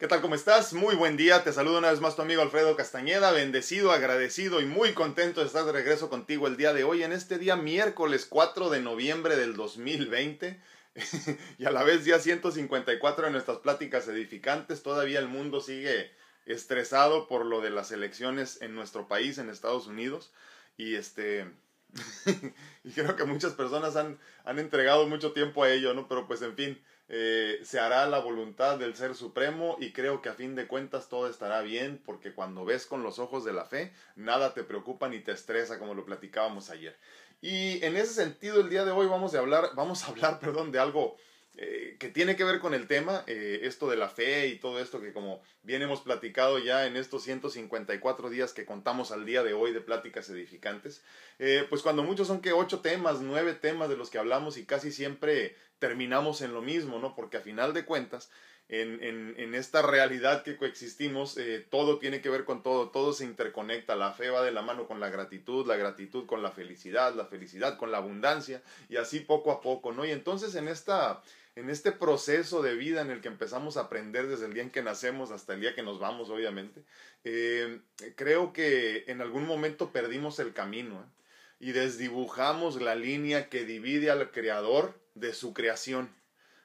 ¿Qué tal? ¿Cómo estás? Muy buen día. Te saludo una vez más tu amigo Alfredo Castañeda. Bendecido, agradecido y muy contento de estar de regreso contigo el día de hoy, en este día miércoles 4 de noviembre del 2020. y a la vez día 154 de nuestras pláticas edificantes. Todavía el mundo sigue estresado por lo de las elecciones en nuestro país, en Estados Unidos. Y este... y creo que muchas personas han, han entregado mucho tiempo a ello, ¿no? Pero pues en fin, eh, se hará la voluntad del Ser Supremo y creo que a fin de cuentas todo estará bien porque cuando ves con los ojos de la fe, nada te preocupa ni te estresa como lo platicábamos ayer. Y en ese sentido el día de hoy vamos a hablar, vamos a hablar, perdón, de algo eh, que tiene que ver con el tema, eh, esto de la fe y todo esto que como bien hemos platicado ya en estos 154 días que contamos al día de hoy de pláticas edificantes, eh, pues cuando muchos son que ocho temas, nueve temas de los que hablamos y casi siempre terminamos en lo mismo, ¿no? Porque a final de cuentas, en, en, en esta realidad que coexistimos, todo tiene que ver con todo, todo se interconecta, la fe va de la mano con la gratitud, la gratitud con la felicidad, la felicidad con la abundancia y así poco a poco, ¿no? Y entonces en esta en este proceso de vida en el que empezamos a aprender desde el día en que nacemos hasta el día que nos vamos, obviamente, eh, creo que en algún momento perdimos el camino ¿eh? y desdibujamos la línea que divide al creador de su creación.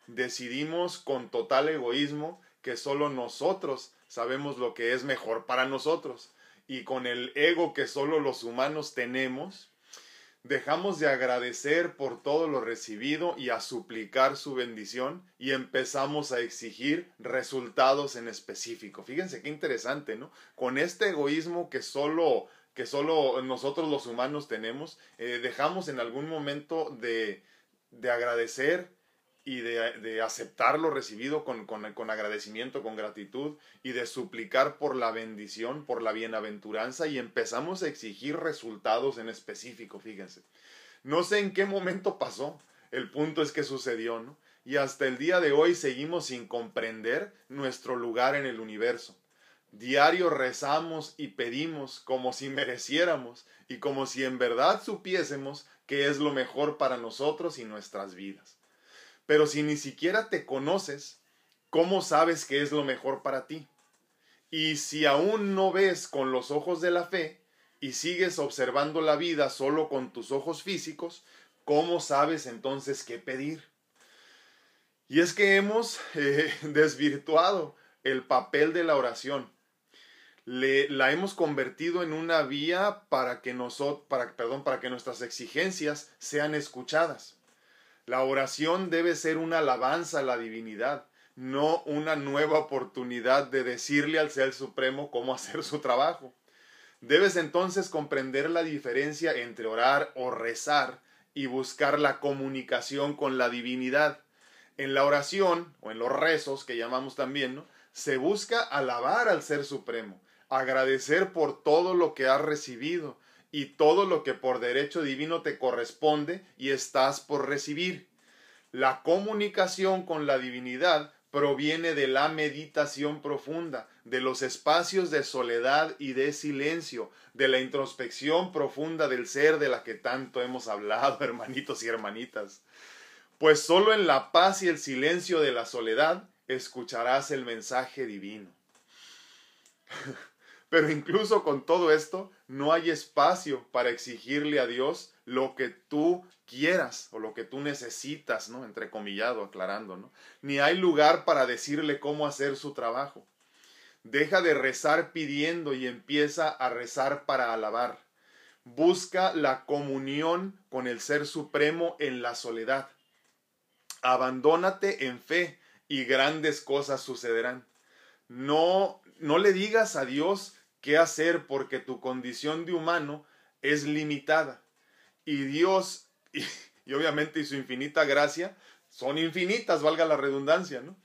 Decidimos con total egoísmo que solo nosotros sabemos lo que es mejor para nosotros y con el ego que solo los humanos tenemos, dejamos de agradecer por todo lo recibido y a suplicar su bendición y empezamos a exigir resultados en específico. Fíjense qué interesante, ¿no? Con este egoísmo que solo que solo nosotros los humanos tenemos, eh, dejamos en algún momento de, de agradecer y de, de, aceptar lo recibido con, con, con, agradecimiento, con gratitud y de suplicar por la bendición, por la bienaventuranza y empezamos a exigir resultados en específico, fíjense. No sé en qué momento pasó, el punto es que sucedió, ¿no? Y hasta el día de hoy seguimos sin comprender nuestro lugar en el universo. Diario rezamos y pedimos como si mereciéramos y como si en verdad supiésemos que es lo mejor para nosotros y nuestras vidas. Pero si ni siquiera te conoces, ¿cómo sabes que es lo mejor para ti? Y si aún no ves con los ojos de la fe y sigues observando la vida solo con tus ojos físicos, ¿cómo sabes entonces qué pedir? Y es que hemos eh, desvirtuado el papel de la oración. Le, la hemos convertido en una vía para que, perdón, para que nuestras exigencias sean escuchadas. La oración debe ser una alabanza a la divinidad, no una nueva oportunidad de decirle al Ser Supremo cómo hacer su trabajo. Debes entonces comprender la diferencia entre orar o rezar y buscar la comunicación con la divinidad. En la oración, o en los rezos que llamamos también, se busca alabar al Ser Supremo, agradecer por todo lo que has recibido, y todo lo que por derecho divino te corresponde y estás por recibir. La comunicación con la divinidad proviene de la meditación profunda, de los espacios de soledad y de silencio, de la introspección profunda del ser de la que tanto hemos hablado, hermanitos y hermanitas. Pues solo en la paz y el silencio de la soledad escucharás el mensaje divino. Pero incluso con todo esto, no hay espacio para exigirle a Dios lo que tú quieras o lo que tú necesitas, ¿no? Entrecomillado, aclarando, ¿no? Ni hay lugar para decirle cómo hacer su trabajo. Deja de rezar pidiendo y empieza a rezar para alabar. Busca la comunión con el Ser Supremo en la soledad. Abandónate en fe y grandes cosas sucederán. No, no le digas a Dios qué hacer porque tu condición de humano es limitada. Y Dios, y, obviamente su infinita gracia, son infinitas, valga la redundancia, ¿no?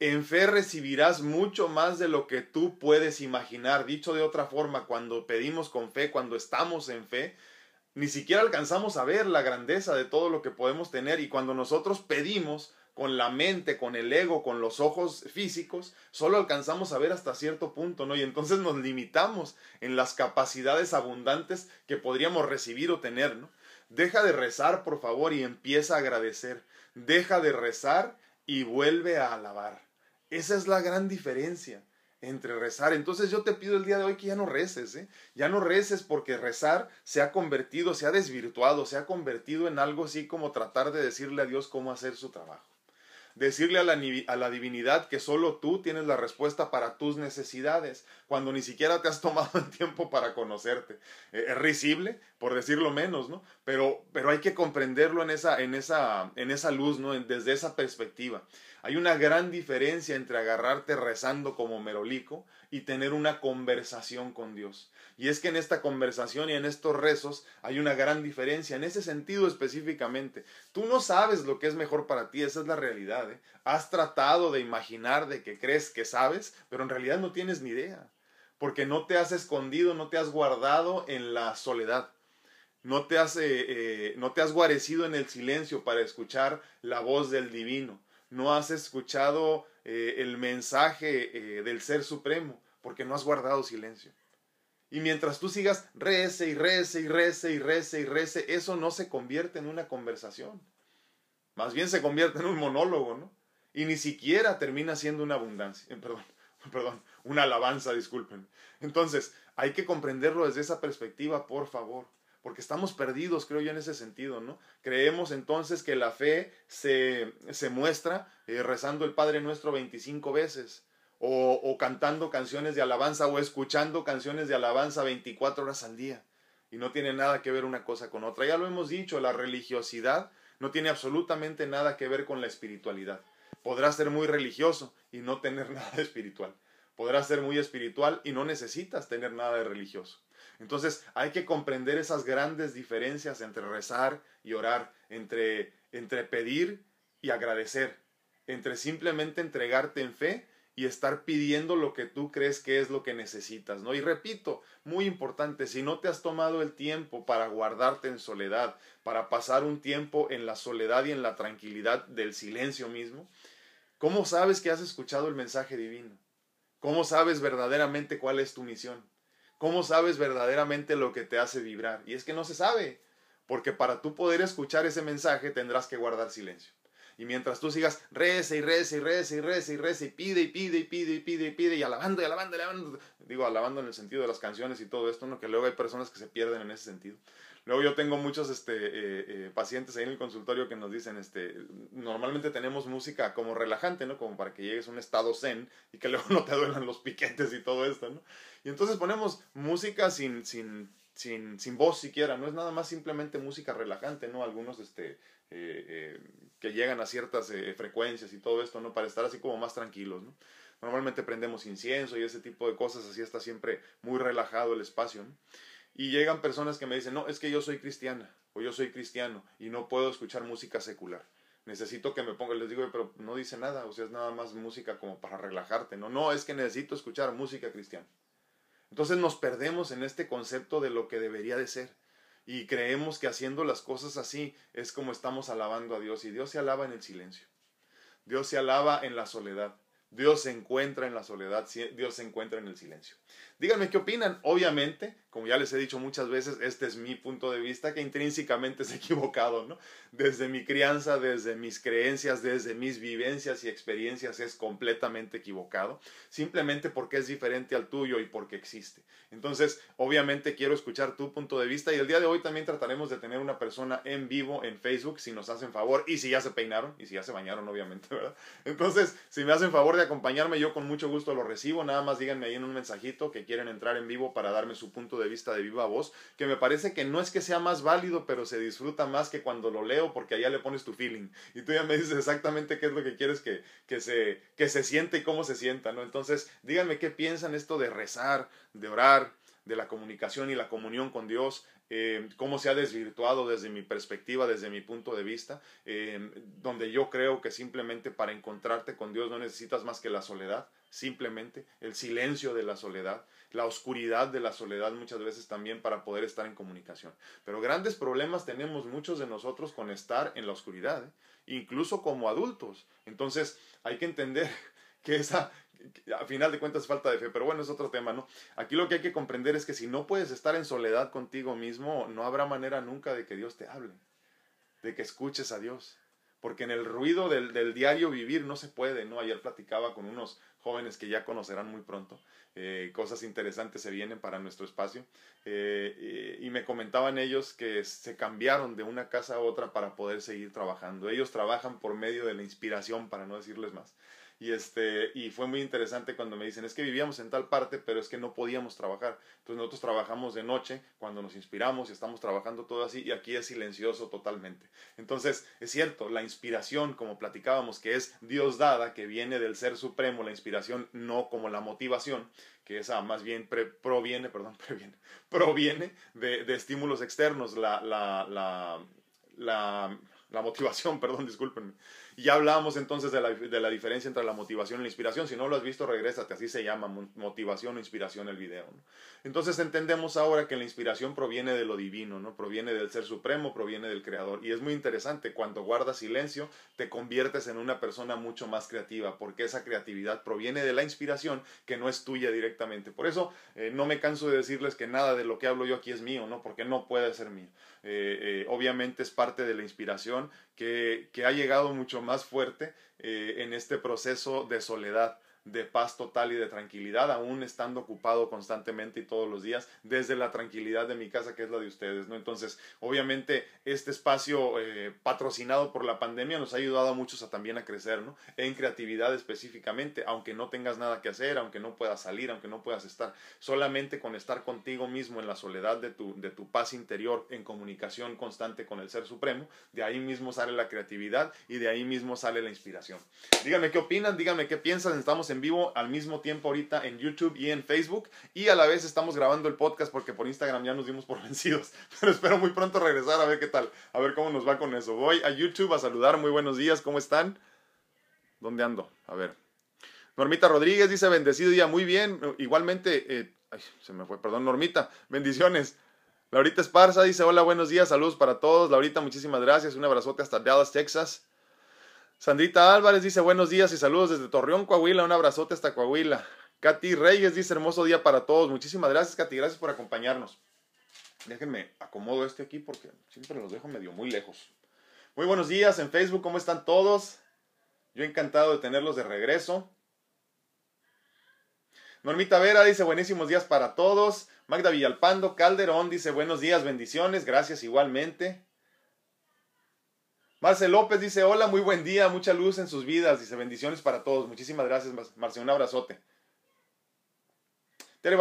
En fe recibirás mucho más de lo que tú puedes imaginar. Dicho de otra forma, cuando pedimos con fe, cuando estamos en fe, ni siquiera alcanzamos a ver la grandeza de todo lo que podemos tener. Y cuando nosotros pedimos, con la mente, con el ego, con los ojos físicos, solo alcanzamos a ver hasta cierto punto, ¿no? Y entonces nos limitamos en las capacidades abundantes que podríamos recibir o tener, ¿no? Deja de rezar, por favor, y empieza a agradecer. Deja de rezar y vuelve a alabar. Esa es la gran diferencia entre rezar. Entonces yo te pido el día de hoy que ya no reces, ¿eh? Ya no reces porque rezar se ha convertido, se ha desvirtuado, se ha convertido en algo así como tratar de decirle a Dios cómo hacer su trabajo decirle a la, a la, divinidad que solo tú tienes la respuesta para tus necesidades, cuando ni siquiera te has tomado el tiempo para conocerte. Eh, es risible, por decirlo menos, ¿no? Pero, pero hay que comprenderlo en esa, en esa, en esa luz, ¿no? Desde esa perspectiva. Hay una gran diferencia entre agarrarte rezando como merolico y tener una conversación con Dios. Y es que en esta conversación y en estos rezos hay una gran diferencia, en ese sentido específicamente. Tú no sabes lo que es mejor para ti, esa es la realidad. ¿eh? Has tratado de imaginar de que crees que sabes, pero en realidad no tienes ni idea, porque no te has escondido, no te has guardado en la soledad. No te has, eh, eh, no te has guarecido en el silencio para escuchar la voz del divino. No has escuchado el mensaje del Ser Supremo porque no has guardado silencio. Y mientras tú sigas rece y rece y rece y rece y rece, eso no se convierte en una conversación. Más bien se convierte en un monólogo, ¿no? Y ni siquiera termina siendo una abundancia, eh, perdón, perdón, una alabanza, disculpen. Entonces, hay que comprenderlo desde esa perspectiva, por favor, porque estamos perdidos, creo yo, en ese sentido, ¿no? Creemos entonces que la fe se, se muestra eh, rezando el Padre Nuestro 25 veces o, cantando canciones de alabanza o escuchando canciones de alabanza 24 horas al día. Y no tiene nada que ver una cosa con otra. Ya lo hemos dicho, la religiosidad no tiene absolutamente nada que ver con la espiritualidad. Podrás ser muy religioso y no tener nada espiritual. Podrás ser muy espiritual y no necesitas tener nada de religioso. Entonces hay que comprender esas grandes diferencias entre rezar y orar, entre, entre pedir y agradecer, entre simplemente entregarte en fe y estar pidiendo lo que tú crees que es lo que necesitas, ¿no? Y repito, muy importante, si no te has tomado el tiempo para guardarte en soledad, para pasar un tiempo en la soledad y en la tranquilidad del silencio mismo, ¿cómo sabes que has escuchado el mensaje divino? ¿Cómo sabes verdaderamente cuál es tu misión? ¿Cómo sabes verdaderamente lo que te hace vibrar? Y es que no se sabe, porque para tú poder escuchar ese mensaje tendrás que guardar silencio. Y mientras tú sigas reza y reza y reza y reza y reza y pide y pide y pide y pide y pide y alabando y alabando y alabando, digo alabando en el sentido de las canciones y todo esto, ¿no? que luego hay personas que se pierden en ese sentido. Luego yo tengo muchos este, eh, eh, pacientes ahí en el consultorio que nos dicen, este, normalmente tenemos música como relajante, ¿no? Como para que llegues a un estado zen y que luego no te duelan los piquetes y todo esto, ¿no? Y entonces ponemos música sin, sin, sin, sin voz siquiera, no es nada más simplemente música relajante, ¿no? Algunos, este, eh, que llegan a ciertas eh, frecuencias y todo esto, ¿no? Para estar así como más tranquilos, ¿no? Normalmente prendemos incienso y ese tipo de cosas, así está siempre muy relajado el espacio, Y llegan personas que me dicen, no, es que yo soy cristiana o yo soy cristiano y no puedo escuchar música secular. Necesito que me ponga, les digo, pero no dice nada, o sea, es nada más música como para relajarte, ¿no? No, es que necesito escuchar música cristiana. Entonces nos perdemos en este concepto de lo que debería de ser y creemos que haciendo las cosas así es como estamos alabando a Dios y Dios se alaba en el silencio. Dios se alaba en la soledad. Dios se encuentra en la soledad, Dios se encuentra en el silencio. Díganme qué opinan. Obviamente, como ya les he dicho muchas veces, este es mi punto de vista que intrínsecamente es equivocado, ¿no? Desde mi crianza, desde mis creencias, desde mis vivencias y experiencias es completamente equivocado, simplemente porque es diferente al tuyo y porque existe. Entonces, obviamente quiero escuchar tu punto de vista y el día de hoy también trataremos de tener una persona en vivo en Facebook, si nos hacen favor y si ya se peinaron y si ya se bañaron, obviamente, ¿verdad? Entonces, si me hacen favor de acompañarme, yo con mucho gusto lo recibo, nada más díganme ahí en un mensajito que quieren entrar en vivo para darme su punto de vista de viva voz, que me parece que no es que sea más válido, pero se disfruta más que cuando lo leo porque allá le pones tu feeling y tú ya me dices exactamente qué es lo que quieres que, que, se, que se siente y cómo se sienta, ¿no? Entonces, díganme qué piensan esto de rezar, de orar, de la comunicación y la comunión con Dios, eh, cómo se ha desvirtuado desde mi perspectiva, desde mi punto de vista, eh, donde yo creo que simplemente para encontrarte con Dios no necesitas más que la soledad, simplemente el silencio de la soledad, la oscuridad de la soledad muchas veces también para poder estar en comunicación. Pero grandes problemas tenemos muchos de nosotros con estar en la oscuridad, ¿eh? incluso como adultos. Entonces hay que entender que esa, a final de cuentas falta de fe, pero bueno, es otro tema, ¿no? Aquí lo que hay que comprender es que si no puedes estar en soledad contigo mismo, no habrá manera nunca de que Dios te hable, de que escuches a Dios. porque en el ruido del, del diario vivir no se puede, ¿no? Ayer platicaba con unos jóvenes que ya conocerán muy pronto. Eh, cosas interesantes se vienen para nuestro espacio. Eh, y me comentaban ellos que se cambiaron de una casa a otra para poder seguir trabajando. Ellos trabajan por medio de la inspiración, para no decirles más. Y, este, y fue muy interesante cuando me dicen, es que vivíamos en tal parte, pero es que no podíamos trabajar. Entonces nosotros trabajamos de noche cuando nos inspiramos y estamos trabajando todo así y aquí es silencioso totalmente. Entonces es cierto, la inspiración, como platicábamos, que es Dios dada, que viene del Ser Supremo, la inspiración no como la motivación, que esa más bien proviene, perdón, proviene, proviene de, de estímulos externos, la, la, la, la, la motivación, perdón, discúlpenme ya hablábamos entonces de la, de la, diferencia entre la motivación y la inspiración. Si no lo has visto, regrésate. Así se llama motivación o inspiración el video. Entonces entendemos ahora que la inspiración proviene de lo divino, ¿no? proviene del Ser Supremo, proviene del Creador. Y es muy interesante, cuando guardas silencio, te conviertes en una persona mucho más creativa, porque esa creatividad proviene de la inspiración que no es tuya directamente. Por eso eh, no me canso de decirles que nada de lo que hablo yo aquí es mío, ¿no? porque no puede ser mío. Eh, eh, obviamente es parte de la inspiración que, que ha llegado mucho más fuerte eh, en este proceso de soledad de paz total y de tranquilidad, aún estando ocupado constantemente y todos los días, desde la tranquilidad de mi casa, que es la de ustedes, ¿no? Entonces, obviamente, este espacio eh, patrocinado por la pandemia nos ha ayudado a muchos a también a crecer, ¿no? En creatividad específicamente, aunque no tengas nada que hacer, aunque no puedas salir, aunque no puedas estar, solamente con estar contigo mismo en la soledad de tu, de tu paz interior, en comunicación constante con el Ser Supremo, de ahí mismo sale la creatividad y de ahí mismo sale la inspiración. Díganme qué opinan, díganme qué piensan, estamos en vivo al mismo tiempo ahorita en YouTube y en Facebook y a la vez estamos grabando el podcast porque por Instagram ya nos dimos por vencidos, pero espero muy pronto regresar a ver qué tal, a ver cómo nos va con eso. Voy a YouTube a saludar, muy buenos días, ¿cómo están? ¿Dónde ando? A ver. Normita Rodríguez dice bendecido día, muy bien, igualmente, eh, ay, se me fue, perdón, Normita, bendiciones. Laurita Esparza dice, hola, buenos días, saludos para todos. Laurita, muchísimas gracias, un abrazote hasta Dallas, Texas. Sandrita Álvarez dice buenos días y saludos desde Torreón, Coahuila. Un abrazote hasta Coahuila. Katy Reyes dice hermoso día para todos. Muchísimas gracias, Katy. Gracias por acompañarnos. Déjenme acomodo este aquí porque siempre los dejo medio muy lejos. Muy buenos días en Facebook. ¿Cómo están todos? Yo encantado de tenerlos de regreso. Normita Vera dice buenísimos días para todos. Magda Villalpando Calderón dice buenos días, bendiciones. Gracias igualmente. Marce López dice, hola, muy buen día, mucha luz en sus vidas, dice, bendiciones para todos. Muchísimas gracias, Marce, un abrazote. Tere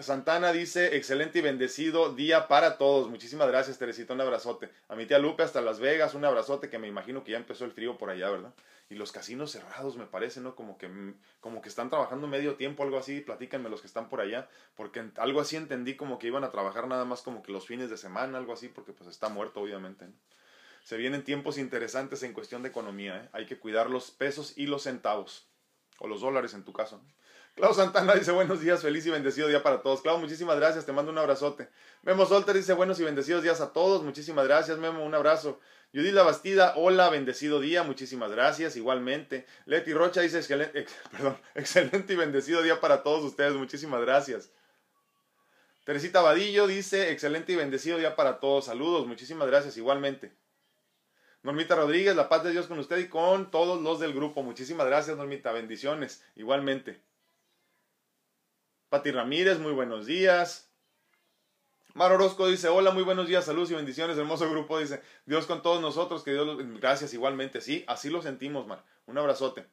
Santana dice, excelente y bendecido día para todos. Muchísimas gracias, Teresita, un abrazote. A mi tía Lupe hasta Las Vegas, un abrazote, que me imagino que ya empezó el frío por allá, ¿verdad? Y los casinos cerrados, me parece, ¿no? Como que, como que están trabajando medio tiempo, algo así, platícanme los que están por allá, porque algo así entendí como que iban a trabajar nada más como que los fines de semana, algo así, porque pues está muerto, obviamente, ¿no? Se vienen tiempos interesantes en cuestión de economía. ¿eh? Hay que cuidar los pesos y los centavos. O los dólares en tu caso. Clau Santana dice buenos días, feliz y bendecido día para todos. Clau, muchísimas gracias, te mando un abrazote. Memo Solter dice buenos y bendecidos días a todos, muchísimas gracias, Memo, un abrazo. Judith La Bastida, hola, bendecido día, muchísimas gracias, igualmente. Leti Rocha dice excelente, perdón, excelente y bendecido día para todos ustedes, muchísimas gracias. Teresita Vadillo dice excelente y bendecido día para todos, saludos, muchísimas gracias, igualmente. Normita Rodríguez, la paz de Dios con usted y con todos los del grupo. Muchísimas gracias, Normita. Bendiciones, igualmente. Pati Ramírez, muy buenos días. Mar Orozco dice, hola, muy buenos días, saludos y bendiciones, hermoso grupo, dice, Dios con todos nosotros, que Dios los... Gracias, igualmente, sí, así lo sentimos, Mar. Un abrazote.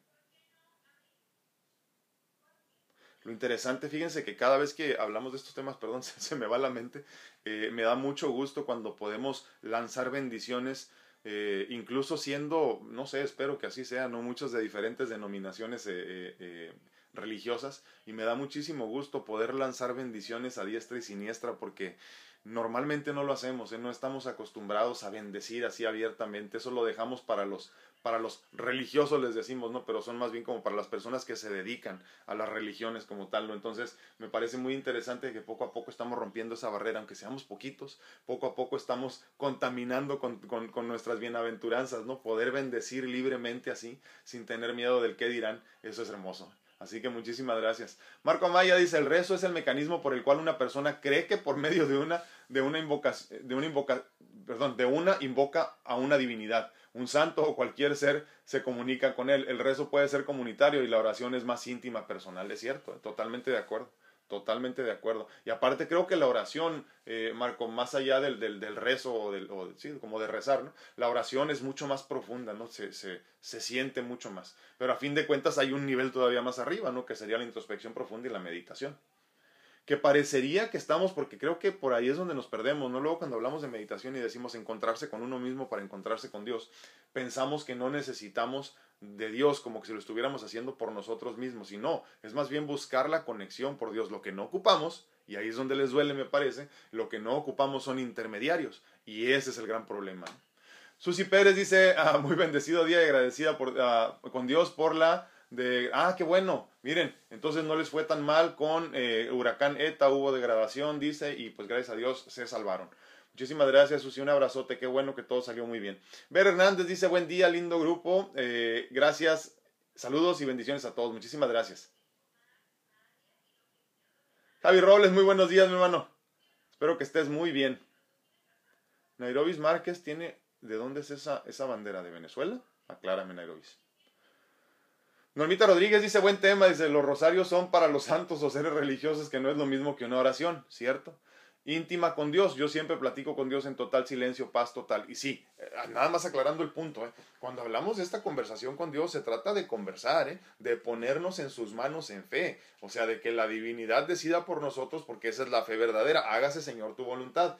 Lo interesante, fíjense que cada vez que hablamos de estos temas, perdón, se, me va la mente, eh, me da mucho gusto cuando podemos lanzar bendiciones eh, incluso siendo, no sé, espero que así sea, no muchos de diferentes denominaciones eh, eh, religiosas, y me da muchísimo gusto poder lanzar bendiciones a diestra y siniestra porque normalmente no lo hacemos, no estamos acostumbrados a bendecir así abiertamente, eso lo dejamos para los para los religiosos les decimos, ¿no? Pero son más bien como para las personas que se dedican a las religiones como tal, ¿no? Entonces, me parece muy interesante que poco a poco estamos rompiendo esa barrera, aunque seamos poquitos, poco a poco estamos contaminando con, con, nuestras bienaventuranzas, ¿no? Poder bendecir libremente así, sin tener miedo del qué dirán, eso es hermoso. Así que muchísimas gracias. Marco Amaya dice, el rezo es el mecanismo por el cual una persona cree que por medio de una, de una invocación, de una invoca, perdón, de una invoca a una divinidad Un santo o cualquier ser se comunica con él. El rezo puede ser comunitario y la oración es más íntima, personal, es cierto, totalmente de acuerdo. Totalmente de acuerdo. Y aparte creo que la oración, eh, Marco, más allá del, del, del rezo o, del, o, sí, como de rezar, ¿no? la oración es mucho más profunda, ¿no? Se, se, se, siente mucho más. Pero a fin de cuentas hay un nivel todavía más arriba, ¿no? Que sería la introspección profunda y la meditación que parecería que estamos, porque creo que por ahí es donde nos perdemos, ¿no? Luego cuando hablamos de meditación y decimos encontrarse con uno mismo para encontrarse con Dios, pensamos que no necesitamos de Dios como que si lo estuviéramos haciendo por nosotros mismos, y no, es más bien buscar la conexión por Dios, lo que no ocupamos, y ahí es donde les duele, me parece, lo que no ocupamos son intermediarios, y ese es el gran problema. Susi Pérez dice, ah, muy bendecido día y agradecida por, ah, con Dios por la de, ah, qué bueno, miren, entonces no les fue tan mal con eh, huracán ETA, hubo degradación, dice, y pues gracias a Dios se salvaron. Muchísimas gracias, Susi, un abrazote, qué bueno que todo salió muy bien. Ver Hernández dice, buen día, lindo grupo, eh, gracias, saludos y bendiciones a todos, muchísimas gracias. Javi Robles, muy buenos días, mi hermano. Espero que estés muy bien. Nairobi Márquez tiene, ¿de dónde es esa, esa bandera? ¿De Venezuela? Aclárame, Nairobi. Normita Rodríguez dice, buen tema, dice, los rosarios son para los santos o seres religiosos, que no es lo mismo que una oración, ¿cierto? Íntima con Dios, yo siempre platico con Dios en total silencio, paz total. Y sí, eh, nada más aclarando el punto, ¿eh? cuando hablamos de esta conversación con Dios, se trata de conversar, ¿eh? de ponernos en sus manos en fe, o sea, de que la divinidad decida por nosotros, porque esa es la fe verdadera, hágase Señor tu voluntad.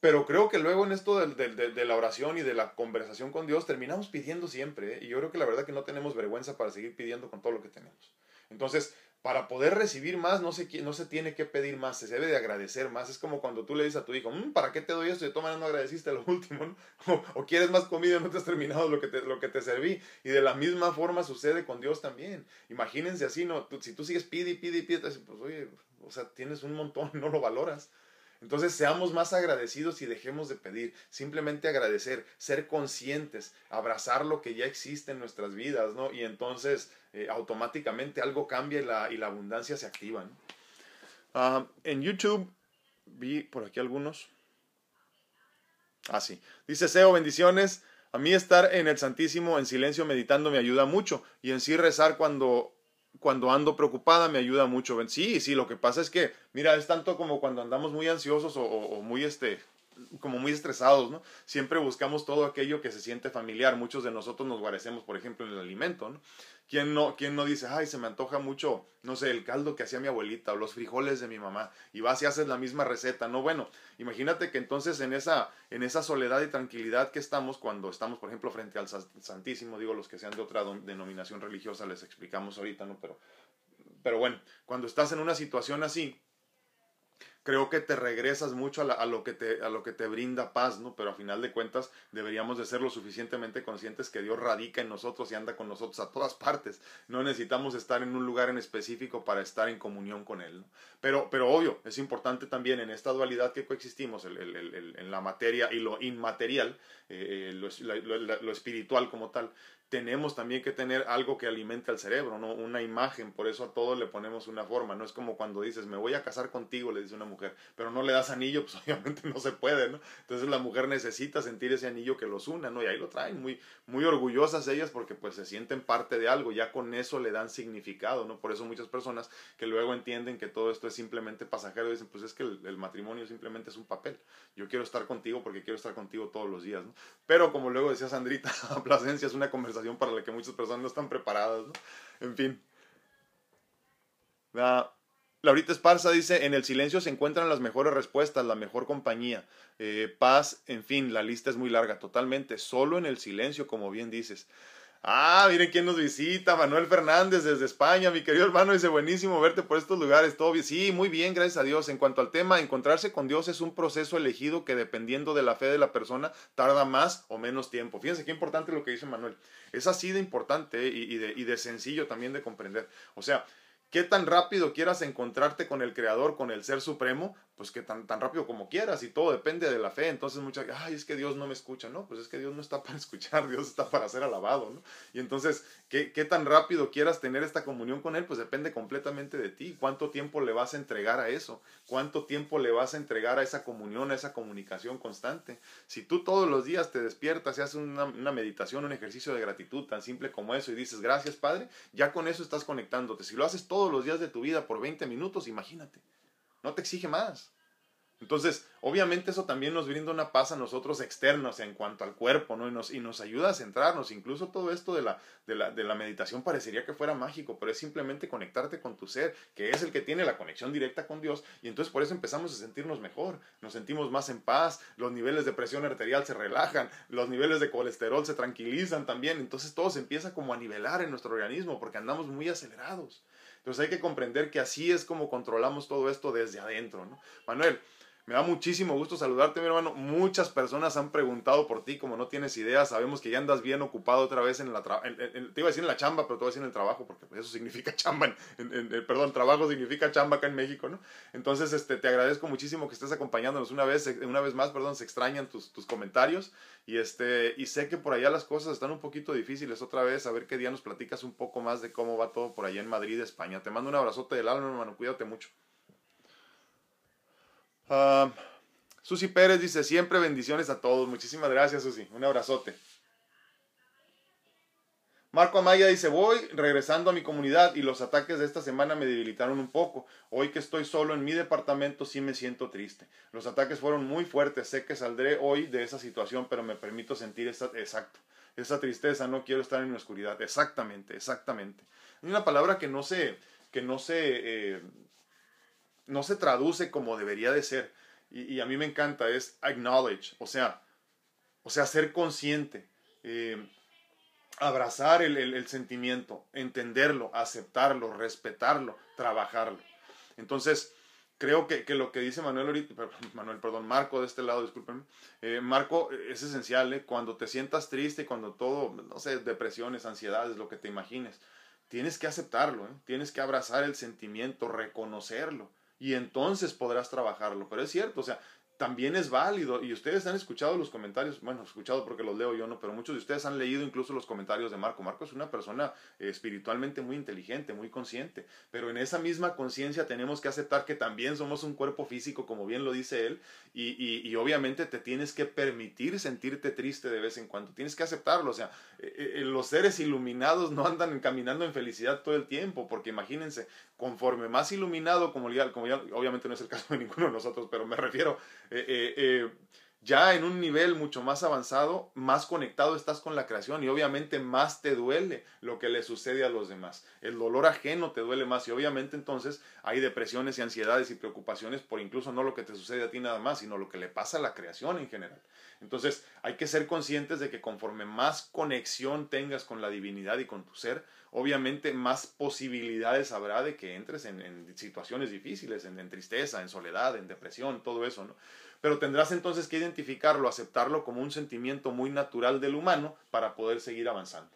Pero creo que luego en esto de, de, la oración y de la conversación con Dios terminamos pidiendo siempre. ¿eh? Y yo creo que la verdad que no tenemos vergüenza para seguir pidiendo con todo lo que tenemos. Entonces, para poder recibir más, no se, no se tiene que pedir más, se debe de agradecer más. Es como cuando tú le dices a tu hijo, mmm, ¿para qué te doy esto? Y de todas no agradeciste lo último, ¿no? o, o, quieres más comida, no te has terminado lo que te, lo que te serví. Y de la misma forma sucede con Dios también. Imagínense así, ¿no? si tú sigues pide y pide y pide, pues oye, o sea, tienes un montón, no lo valoras. Entonces seamos más agradecidos y dejemos de pedir, simplemente agradecer, ser conscientes, abrazar lo que ya existe en nuestras vidas, ¿no? Y entonces eh, automáticamente algo cambia y la, y la abundancia se activa, ¿no? Uh, en YouTube vi por aquí algunos. Ah, sí. Dice Seo, bendiciones. A mí estar en el Santísimo en silencio meditando me ayuda mucho y en sí rezar cuando cuando ando preocupada me ayuda mucho. Sí, sí, lo que pasa es que, mira, es tanto como cuando andamos muy ansiosos o, o, muy, este, como muy estresados, ¿no? Siempre buscamos todo aquello que se siente familiar. Muchos de nosotros nos guarecemos, por ejemplo, en el alimento, ¿no? ¿Quién no, ¿Quién no dice, ay, se me antoja mucho, no sé, el caldo que hacía mi abuelita o los frijoles de mi mamá? Y vas y haces la misma receta, ¿no? Bueno, imagínate que entonces en esa, en esa soledad y tranquilidad que estamos cuando estamos, por ejemplo, frente al Santísimo, digo, los que sean de otra denominación religiosa, les explicamos ahorita, ¿no? Pero, pero bueno, cuando estás en una situación así, creo que te regresas mucho a, la, lo que te, a lo que te brinda paz, ¿no? Pero a final de cuentas deberíamos de ser lo suficientemente conscientes que Dios radica en nosotros y anda con nosotros a todas partes. No necesitamos estar en un lugar en específico para estar en comunión con Él, ¿no? Pero, pero obvio, es importante también en esta dualidad que coexistimos, el, el, el, en la materia y lo inmaterial, eh, lo, lo, lo espiritual como tal, tenemos también que tener algo que alimente al cerebro, ¿no? Una imagen, por eso a todos le ponemos una forma, no es como cuando dices, me voy a casar contigo, le dice una mujer, pero no le das anillo, pues obviamente no se puede, ¿no? Entonces la mujer necesita sentir ese anillo que los una, ¿no? Y ahí lo traen, muy, muy orgullosas ellas porque pues se sienten parte de algo, ya con eso le dan significado, ¿no? Por eso muchas personas que luego entienden que todo esto es simplemente pasajero, dicen, pues es que el, el matrimonio simplemente es un papel, yo quiero estar contigo porque quiero estar contigo todos los días, ¿no? Pero como luego decía Sandrita, Plasencia es una conversación para la que muchas personas no están preparadas, ¿no? En fin. La, Laurita Esparza dice, en el silencio se encuentran las mejores respuestas, la mejor compañía, eh, paz, en fin, la lista es muy larga, totalmente, solo en el silencio, como bien dices. Ah, miren quién nos visita, Manuel Fernández desde España, mi querido hermano, dice buenísimo verte por estos lugares, todo bien. Sí, muy bien, gracias a Dios. En cuanto al tema, encontrarse con Dios es un proceso elegido que dependiendo de la fe de la persona tarda más o menos tiempo. Fíjense qué importante lo que dice Manuel. Es así de importante y, y de sencillo también de comprender. O sea, qué tan rápido quieras encontrarte con el Creador, con el Ser Supremo, pues que tan, tan rápido como quieras y todo depende de la fe. Entonces muchas, ay, es que Dios no me escucha, ¿no? Pues es que Dios no está para escuchar, Dios está para ser alabado, ¿no? Y entonces, ¿qué, qué tan rápido quieras tener esta comunión con Él? Pues depende completamente de ti. ¿Cuánto tiempo le vas a entregar a eso? ¿Cuánto tiempo le vas a entregar a esa comunión, a esa comunicación constante? Si tú todos los días te despiertas y haces una, una meditación, un ejercicio de gratitud tan simple como eso y dices, gracias Padre, ya con eso estás conectándote. Si lo haces todos los días de tu vida por 20 minutos, imagínate no te exige más. Entonces, obviamente eso también nos brinda una paz a nosotros externos en cuanto al cuerpo, ¿no? Y nos, ayuda a centrarnos. Incluso todo esto de, la, de la meditación parecería que fuera mágico, pero es simplemente conectarte con tu ser, que es el que tiene la conexión directa con Dios. Y entonces por eso empezamos a sentirnos mejor, nos sentimos más en paz, los niveles de presión arterial se relajan, los niveles de colesterol se tranquilizan también. Entonces todo se empieza como a nivelar en nuestro organismo porque andamos muy acelerados. Entonces hay que comprender que así es como controlamos todo esto desde adentro, ¿no? Manuel, me da muchísimo gusto saludarte, mi hermano. Muchas personas han preguntado por ti, como no tienes idea. Sabemos que ya andas bien ocupado otra vez en la... te iba a decir en la chamba, pero te voy a decir en el trabajo, porque eso significa chamba. En, perdón, trabajo significa chamba acá en México, ¿no? Entonces, este, te agradezco muchísimo que estés acompañándonos una vez, una vez más, perdón, se extrañan tus, tus comentarios. Y, este, y sé que por allá las cosas están un poquito difíciles otra vez. A ver qué día nos platicas un poco más de cómo va todo por allá en Madrid, España. Te mando un abrazote del alma, hermano. Cuídate mucho. Uh, Susi Pérez dice, siempre bendiciones a todos. Muchísimas gracias, Susi. Un abrazote. Marco Amaya dice, voy regresando a mi comunidad y los ataques de esta semana me debilitaron un poco. Hoy que estoy solo en mi departamento sí me siento triste. Los ataques fueron muy fuertes. Sé que saldré hoy de esa situación, pero me permito sentir esa, exacto, esa tristeza. No quiero estar en mi oscuridad. Exactamente, exactamente. Hay una palabra que no se, que no se, eh, no se traduce como debería de ser. Y, a mí me encanta, es acknowledge, o sea, o sea, ser consciente, eh, abrazar el, el, sentimiento, entenderlo, aceptarlo, respetarlo, trabajarlo. Entonces, creo que, que, lo que dice Manuel ahorita, Manuel, perdón, Marco de este lado, discúlpenme, eh, Marco es esencial, ¿eh? cuando te sientas triste, cuando todo, no sé, depresiones, ansiedades, lo que te imagines, tienes que aceptarlo, tienes que abrazar el sentimiento, reconocerlo y entonces podrás trabajarlo. Pero es cierto, o sea, también es válido. Y ustedes han escuchado los comentarios, bueno, escuchado porque los leo yo, ¿no? Pero muchos de ustedes han leído incluso los comentarios de Marco. Marco es una persona eh, espiritualmente muy inteligente, muy consciente. Pero en esa misma conciencia tenemos que aceptar que también somos un cuerpo físico, como bien lo dice él. Y, y, obviamente te tienes que permitir sentirte triste de vez en cuando. Tienes que aceptarlo. O sea, eh, eh, los seres iluminados no andan caminando en felicidad todo el tiempo. Porque imagínense, conforme más iluminado, como como ya obviamente no es el caso de ninguno de nosotros, pero me refiero eh, eh, eh, ya en un nivel mucho más avanzado, más conectado estás con la creación y obviamente más te duele lo que le sucede a los demás. El dolor ajeno te duele más y obviamente entonces hay depresiones y ansiedades y preocupaciones por incluso no lo que te sucede a ti nada más, sino lo que le pasa a la creación en general. Entonces hay que ser conscientes de que conforme más conexión tengas con la divinidad y con tu ser, obviamente más posibilidades habrá de que entres en, situaciones difíciles, en, en, tristeza, en soledad, en depresión, todo eso, ¿no? Pero tendrás entonces que identificarlo, aceptarlo como un sentimiento muy natural del humano para poder seguir avanzando.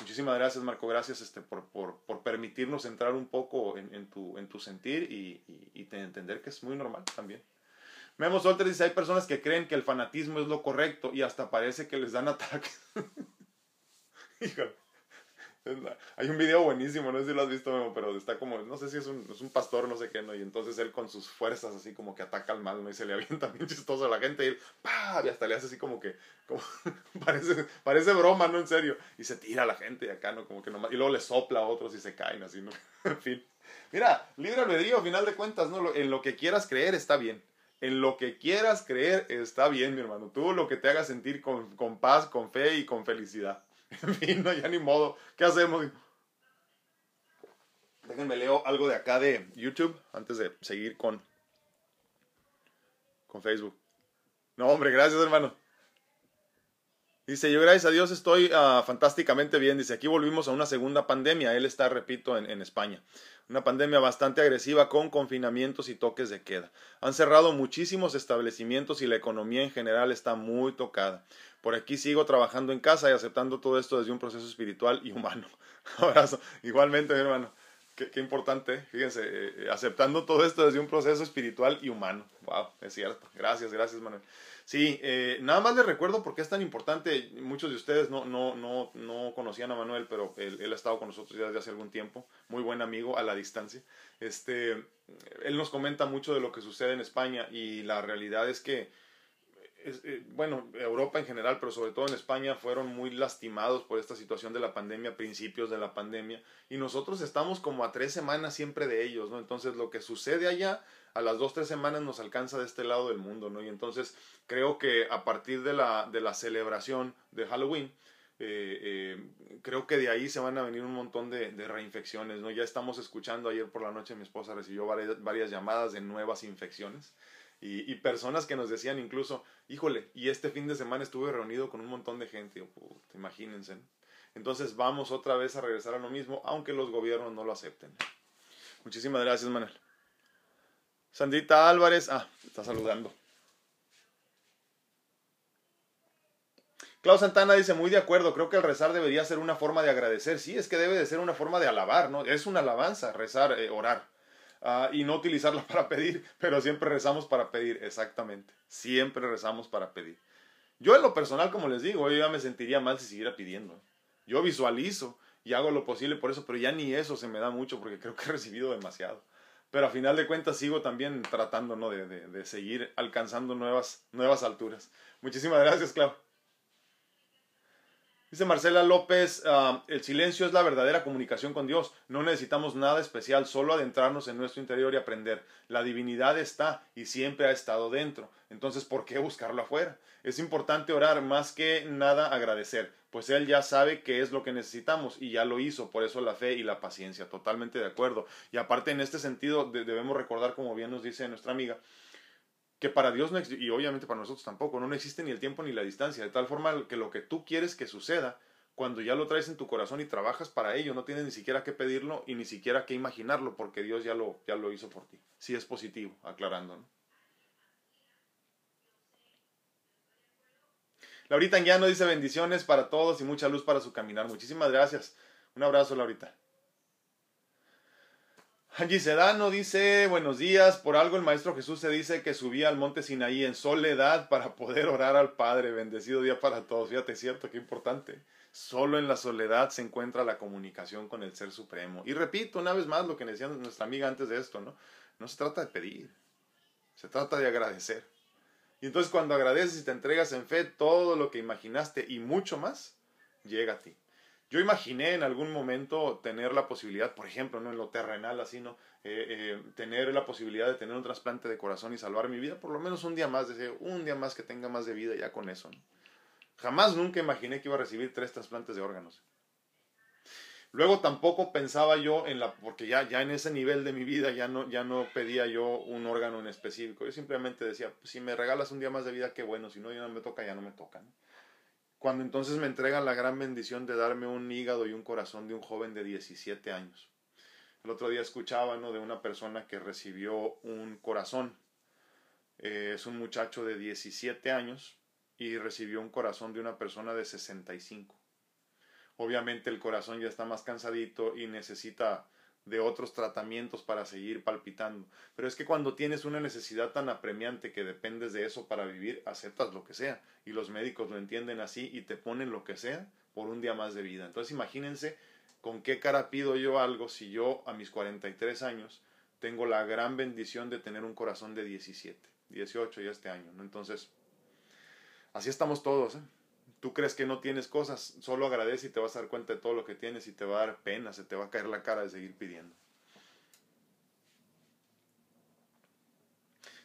Muchísimas gracias, Marco. Gracias este, por, por, por permitirnos entrar un poco en, en, tu, en tu sentir y, y, entender que es muy normal también. Memo Solter dice, hay personas que creen que el fanatismo es lo correcto y hasta parece que les dan ataques. Híjole. Hay un video buenísimo, no sé si lo has visto, pero está como, no sé si es un, es un pastor, no sé qué, ¿no? Y entonces él con sus fuerzas así como que ataca al mal, ¿no? Y se le avienta bien chistoso a la gente y él, ¡pah! Y hasta le hace así como que, parece, parece broma, ¿no? En serio. Y se tira a la gente y acá, ¿no? Como que nomás, y luego le sopla a otros y se caen así, ¿no? en fin. Mira, libre albedrío, final de cuentas, ¿no? En lo que quieras creer está bien. En lo que quieras creer está bien, mi hermano. Tú lo que te haga sentir con, con paz, con fe y con felicidad. No, ya ni modo. ¿Qué hacemos? Déjenme leo algo de acá de YouTube antes de seguir con, con Facebook. No, hombre, gracias, hermano. Dice, yo gracias a Dios estoy uh, fantásticamente bien. Dice, aquí volvimos a una segunda pandemia. Él está, repito, en, en, España. Una pandemia bastante agresiva con confinamientos y toques de queda. Han cerrado muchísimos establecimientos y la economía en general está muy tocada. Por aquí sigo trabajando en casa y aceptando todo esto desde un proceso espiritual y humano. Abrazo. Igualmente, mi hermano. Qué, qué importante, fíjense, eh, eh, aceptando todo esto desde un proceso espiritual y humano. Wow, es cierto. Gracias, gracias, Manuel. Sí, eh, nada más les recuerdo por qué es tan importante. Muchos de ustedes no, no, no, no conocían a Manuel, pero él, él, ha estado con nosotros ya desde hace algún tiempo. Muy buen amigo a la distancia. Este, él nos comenta mucho de lo que sucede en España y la realidad es que eh, bueno, Europa en general, pero sobre todo en España, fueron muy lastimados por esta situación de la pandemia, principios de la pandemia, y nosotros estamos como a tres semanas siempre de ellos, ¿no? Entonces lo que sucede allá, a las dos, tres semanas nos alcanza de este lado del mundo, ¿no? Y entonces creo que a partir de la, de la celebración de Halloween, eh, eh, creo que de ahí se van a venir un montón de, reinfecciones, ¿no? Ya estamos escuchando, ayer por la noche mi esposa recibió varias llamadas de nuevas infecciones. Y, y, personas que nos decían incluso, híjole, y este fin de semana estuve reunido con un montón de gente, imagínense. Entonces vamos otra vez a regresar a lo mismo, aunque los gobiernos no lo acepten. Muchísimas gracias, Manuel. Sandrita Álvarez, ah, está saludando. Klaus Santana dice, muy de acuerdo, creo que el rezar debería ser una forma de agradecer. Sí, es que debe de ser una forma de alabar, ¿no? Es una alabanza, rezar, eh, orar. Uh, y no utilizarla para pedir, pero siempre rezamos para pedir, exactamente. Siempre rezamos para pedir. Yo en lo personal, como les digo, yo ya me sentiría mal si siguiera pidiendo. Yo visualizo y hago lo posible por eso, pero ya ni eso se me da mucho porque creo que he recibido demasiado. Pero a final de cuentas sigo también tratando ¿no? de, de, de seguir alcanzando nuevas, nuevas alturas. Muchísimas gracias, Clau. Dice Marcela López, uh, el silencio es la verdadera comunicación con Dios. No necesitamos nada especial, solo adentrarnos en nuestro interior y aprender. La divinidad está y siempre ha estado dentro. Entonces, ¿por qué buscarlo afuera? Es importante orar más que nada agradecer, pues Él ya sabe qué es lo que necesitamos y ya lo hizo. Por eso la fe y la paciencia. Totalmente de acuerdo. Y aparte, en este sentido, de debemos recordar, como bien nos dice nuestra amiga, que para Dios no y obviamente para nosotros tampoco, no, existe ni el tiempo ni la distancia, de tal forma que lo que tú quieres que suceda, cuando ya lo traes en tu corazón y trabajas para ello, no tienes ni siquiera que pedirlo y ni siquiera que imaginarlo, porque Dios ya lo, ya lo hizo por ti. Sí es positivo, aclarando. ¿no? Laurita Anguiano dice bendiciones para todos y mucha luz para su caminar. Muchísimas gracias. Un abrazo, Laurita. Sedano dice, buenos días, por algo el Maestro Jesús se dice que subía al monte Sinaí en soledad para poder orar al Padre. Bendecido día para todos. Fíjate, es cierto, qué importante. Solo en la soledad se encuentra la comunicación con el Ser Supremo. Y repito una vez más lo que decía nuestra amiga antes de esto, ¿no? No se trata de pedir, se trata de agradecer. Y entonces cuando agradeces y te entregas en fe, todo lo que imaginaste y mucho más llega a ti. Yo imaginé en algún momento tener la posibilidad, por ejemplo, no en lo terrenal, así, ¿no? Eh, eh, tener la posibilidad de tener un trasplante de corazón y salvar mi vida, por lo menos un día más, decir, un día más que tenga más de vida ya con eso. Jamás nunca imaginé que iba a recibir tres trasplantes de órganos. Luego tampoco pensaba yo en la, porque ya, ya en ese nivel de mi vida ya no, ya no pedía yo un órgano en específico. Yo simplemente decía, pues, si me regalas un día más de vida, qué bueno, si no, ya no me toca, ya no me toca. Cuando entonces me entregan la gran bendición de darme un hígado y un corazón de un joven de 17 años. El otro día escuchaba ¿no? de una persona que recibió un corazón. Eh, es un muchacho de 17 años y recibió un corazón de una persona de 65. Obviamente el corazón ya está más cansadito y necesita de otros tratamientos para seguir palpitando. Pero es que cuando tienes una necesidad tan apremiante que dependes de eso para vivir, aceptas lo que sea. Y los médicos lo entienden así y te ponen lo que sea por un día más de vida. Entonces imagínense con qué cara pido yo algo si yo a mis 43 años tengo la gran bendición de tener un corazón de 17, 18 ya este año. ¿no? Entonces, así estamos todos. ¿eh? Tú crees que no tienes cosas, solo agradece y te vas a dar cuenta de todo lo que tienes y te va a dar pena, se te va a caer la cara de seguir pidiendo.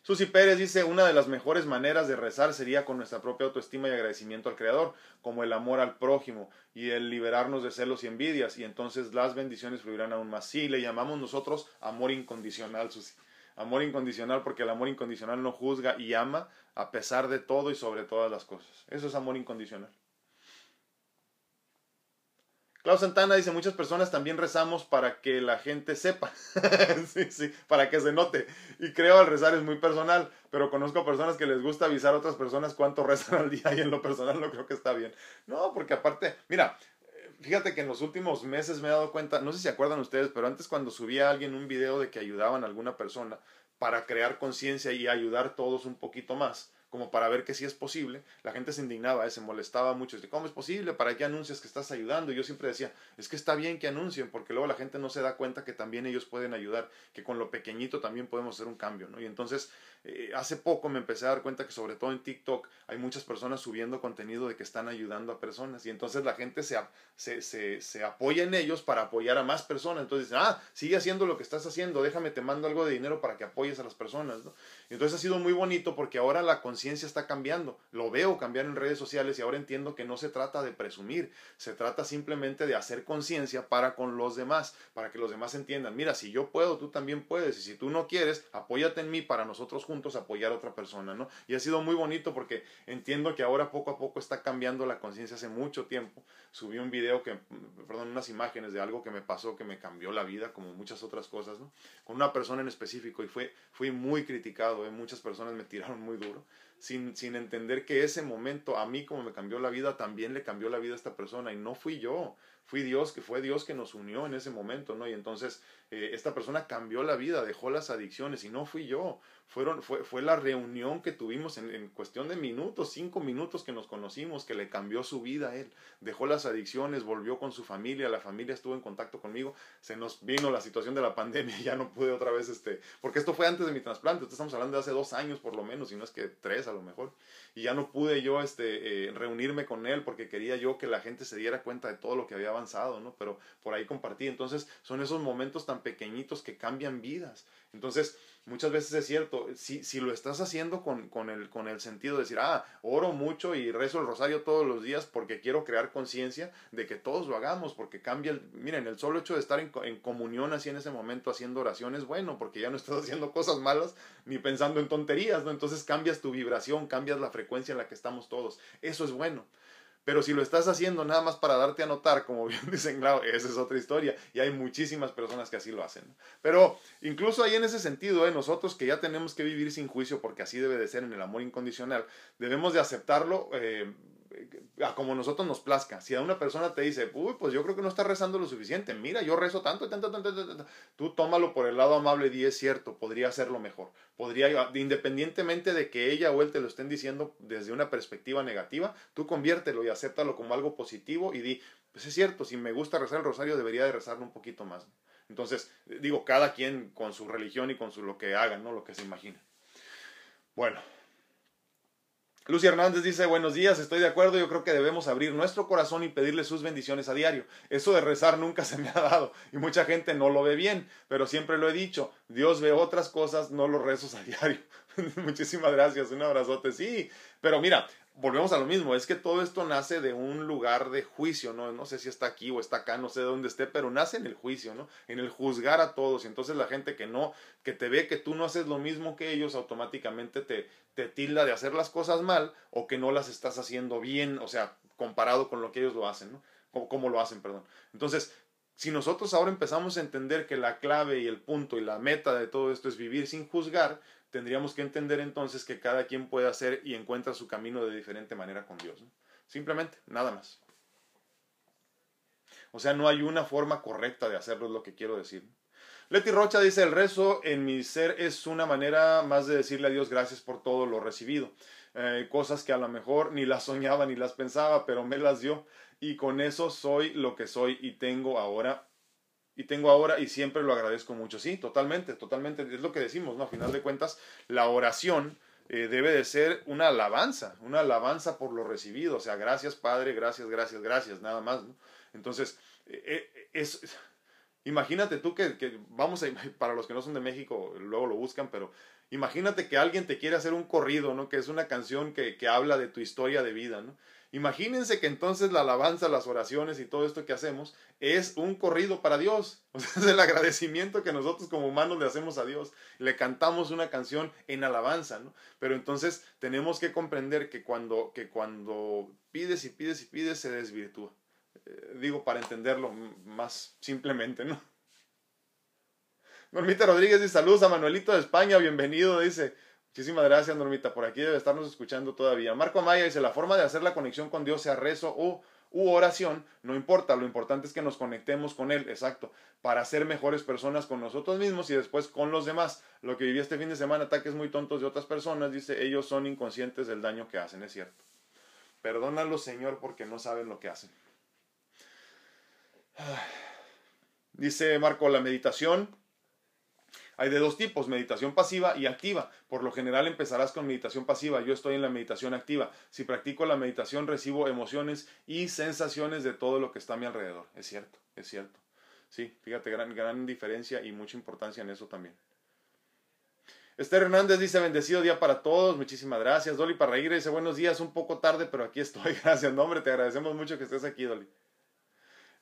Susi Pérez dice, una de las mejores maneras de rezar sería con nuestra propia autoestima y agradecimiento al Creador, como el amor al prójimo y el liberarnos de celos y envidias, y entonces las bendiciones fluirán aún más. Sí, le llamamos nosotros amor incondicional, Susi. Amor incondicional porque el amor incondicional no juzga y ama a pesar de todo y sobre todas las cosas. Eso es amor incondicional. Klaus Santana dice, muchas personas también rezamos para que la gente sepa, sí, sí, para que se note. Y creo al rezar es muy personal, pero conozco personas que les gusta avisar a otras personas cuánto rezan al día y en lo personal no creo que está bien. No, porque aparte, mira, fíjate que en los últimos meses me he dado cuenta, no sé si se acuerdan ustedes, pero antes cuando subía a alguien un video de que ayudaban a alguna persona para crear conciencia y ayudar todos un poquito más, como para ver que sí es posible, la gente se indignaba, ¿eh? se molestaba mucho, dice, ¿cómo es posible? ¿Para qué anuncias que estás ayudando? Y yo siempre decía, es que está bien que anuncien, porque luego la gente no se da cuenta que también ellos pueden ayudar, que con lo pequeñito también podemos hacer un cambio. Y entonces, eh, hace poco me empecé a dar cuenta que sobre todo en TikTok hay muchas personas subiendo contenido de que están ayudando a personas, y entonces la gente se, se, se, apoya en ellos para apoyar a más personas, entonces dicen, ah, sigue haciendo lo que estás haciendo, déjame, te mando algo de dinero para que apoyes a las personas. Y entonces ha sido muy bonito porque ahora la conciencia ciencia está cambiando. Lo veo cambiar en redes sociales y ahora entiendo que no se trata de presumir, se trata simplemente de hacer conciencia para con los demás, para que los demás entiendan, mira, si yo puedo, tú también puedes, y si tú no quieres, apóyate en mí para nosotros juntos apoyar a otra persona, ¿no? Y ha sido muy bonito porque entiendo que ahora poco a poco está cambiando la conciencia hace mucho tiempo. Subí un video que, perdón, unas imágenes de algo que me pasó que me cambió la vida, como muchas otras cosas. Con una persona en específico y fue, fui muy criticado, ¿eh? muchas personas me tiraron muy duro sin, sin entender que ese momento a mí como me cambió la vida, también le cambió la vida a esta persona y no fui yo, fui Dios, que fue Dios que nos unió en ese momento, ¿no? Y entonces eh, esta persona cambió la vida, dejó las adicciones y no fui yo, Fueron, fue, fue la reunión que tuvimos en, cuestión de minutos, cinco minutos que nos conocimos, que le cambió su vida a él, dejó las adicciones, volvió con su familia, la familia estuvo en contacto conmigo, se nos vino la situación de la pandemia y ya no pude otra vez, este, porque esto fue antes de mi trasplante, estamos hablando de hace dos años por lo menos, y no es que tres a lo mejor, y ya no pude yo este, eh, reunirme con él porque quería yo que la gente se diera cuenta de todo lo que había avanzado, Pero por ahí compartí, entonces son esos momentos tan pequeñitos que cambian vidas. Entonces, muchas veces es cierto, si, si lo estás haciendo con, con, el, con el sentido de decir, ah, oro mucho y rezo el rosario todos los días porque quiero crear conciencia de que todos lo hagamos, porque cambia, el, miren, el solo hecho de estar en, en, comunión así en ese momento haciendo oración es bueno, porque ya no estás haciendo cosas malas ni pensando en tonterías, ¿no? Entonces cambias tu vibración, cambias la frecuencia en la que estamos todos. Eso es bueno. Pero si lo estás haciendo nada más para darte a notar, como bien dicen, claro, esa es otra historia. Y hay muchísimas personas que así lo hacen. Pero incluso ahí en ese sentido, ¿eh? nosotros que ya tenemos que vivir sin juicio, porque así debe de ser en el amor incondicional, debemos de aceptarlo. Eh, a como nosotros nos plazca. Si a una persona te dice, uy, pues yo creo que no está rezando lo suficiente, mira, yo rezo tanto, tanto, tanto, tanto, tú tómalo por el lado amable y es cierto, podría hacerlo mejor. Podría, independientemente de que ella o él te lo estén diciendo desde una perspectiva negativa, tú conviértelo y acéptalo como algo positivo y di, pues es cierto, si me gusta rezar el rosario, debería de rezarlo un poquito más. Entonces, digo, cada quien con su religión y con su lo que haga, ¿no? Lo que se imagina. Bueno, Lucy Hernández dice, buenos días, estoy de acuerdo, yo creo que debemos abrir nuestro corazón y pedirle sus bendiciones a diario. Eso de rezar nunca se me ha dado y mucha gente no lo ve bien, pero siempre lo he dicho, Dios ve otras cosas, no los rezos a diario. Muchísimas gracias, un abrazote, sí, pero mira, volvemos a lo mismo, es que todo esto nace de un lugar de juicio, ¿no? No sé si está aquí o está acá, no sé de dónde esté, pero nace en el juicio, ¿no? En el juzgar a todos. Y entonces la gente que no, que te ve que tú no haces lo mismo que ellos, automáticamente te, te tilda de hacer las cosas mal o que no las estás haciendo bien, o sea, comparado con lo que ellos lo hacen, ¿no? Como, lo hacen, perdón. Entonces, si nosotros ahora empezamos a entender que la clave y el punto y la meta de todo esto es vivir sin juzgar, tendríamos que entender entonces que cada quien puede hacer y encuentra su camino de diferente manera con Dios. Simplemente, nada más. O sea, no hay una forma correcta de hacerlo, es lo que quiero decir. Leti Rocha dice, el rezo en mi ser es una manera más de decirle a Dios gracias por todo lo recibido. Eh, cosas que a lo mejor ni las soñaba ni las pensaba, pero me las dio. Y con eso soy lo que soy y tengo ahora y tengo ahora y siempre lo agradezco mucho. Sí, totalmente, totalmente. Es lo que decimos, ¿no? A final de cuentas, la oración eh, debe de ser una alabanza, una alabanza por lo recibido. O sea, gracias Padre, gracias, gracias, gracias, nada más, ¿no? Entonces, eh, eh, es, imagínate tú que, que, vamos a, para los que no son de México, luego lo buscan, pero imagínate que alguien te quiere hacer un corrido, ¿no? Que es una canción que, que habla de tu historia de vida, ¿no? Imagínense que entonces la alabanza, las oraciones y todo esto que hacemos es un corrido para Dios. O sea, es el agradecimiento que nosotros como humanos le hacemos a Dios. Le cantamos una canción en alabanza, ¿no? Pero entonces tenemos que comprender que cuando, que cuando pides y pides y pides se desvirtúa. Eh, digo para entenderlo más simplemente, ¿no? Normita Rodríguez dice saludos a Manuelito de España, bienvenido, dice. Muchísimas gracias, Normita. Por aquí debe estarnos escuchando todavía. Marco Amaya dice, la forma de hacer la conexión con Dios sea rezo u oración, no importa, lo importante es que nos conectemos con Él, exacto, para ser mejores personas con nosotros mismos y después con los demás. Lo que viví este fin de semana, ataques muy tontos de otras personas, dice, ellos son inconscientes del daño que hacen, es cierto. Perdónalos, Señor, porque no saben lo que hacen. Dice Marco, la meditación hay de dos tipos, meditación pasiva y activa. Por lo general empezarás con meditación pasiva. Yo estoy en la meditación activa. Si practico la meditación recibo emociones y sensaciones de todo lo que está a mi alrededor. Es cierto, es cierto. Sí, fíjate, gran, gran diferencia y mucha importancia en eso también. Esther Hernández dice, bendecido día para todos, muchísimas gracias. Dolly Parraíra dice, buenos días, un poco tarde, pero aquí estoy, gracias. No, hombre, te agradecemos mucho que estés aquí, Dolly.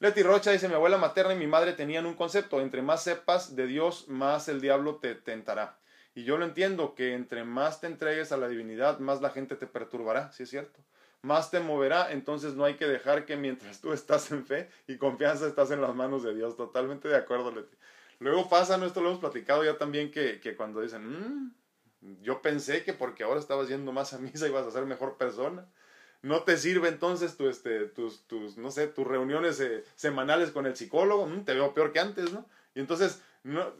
Leti Rocha dice, mi abuela materna y mi madre tenían un concepto, entre más sepas de Dios, más el diablo te tentará. Y yo lo entiendo, que entre más te entregues a la divinidad, más la gente te perturbará, si es cierto. Más te moverá, entonces no hay que dejar que mientras tú estás en fe y confianza estás en las manos de Dios. Totalmente de acuerdo, Leti. Luego pasa, ¿no? esto lo hemos platicado ya también, que, que cuando dicen, mm, yo pensé que porque ahora estabas yendo más a misa ibas a ser mejor persona no te sirve entonces tu, este, tus, tus, no sé, tus reuniones eh, semanales con el psicólogo, mm, te veo peor que antes, ¿no? Y entonces, no,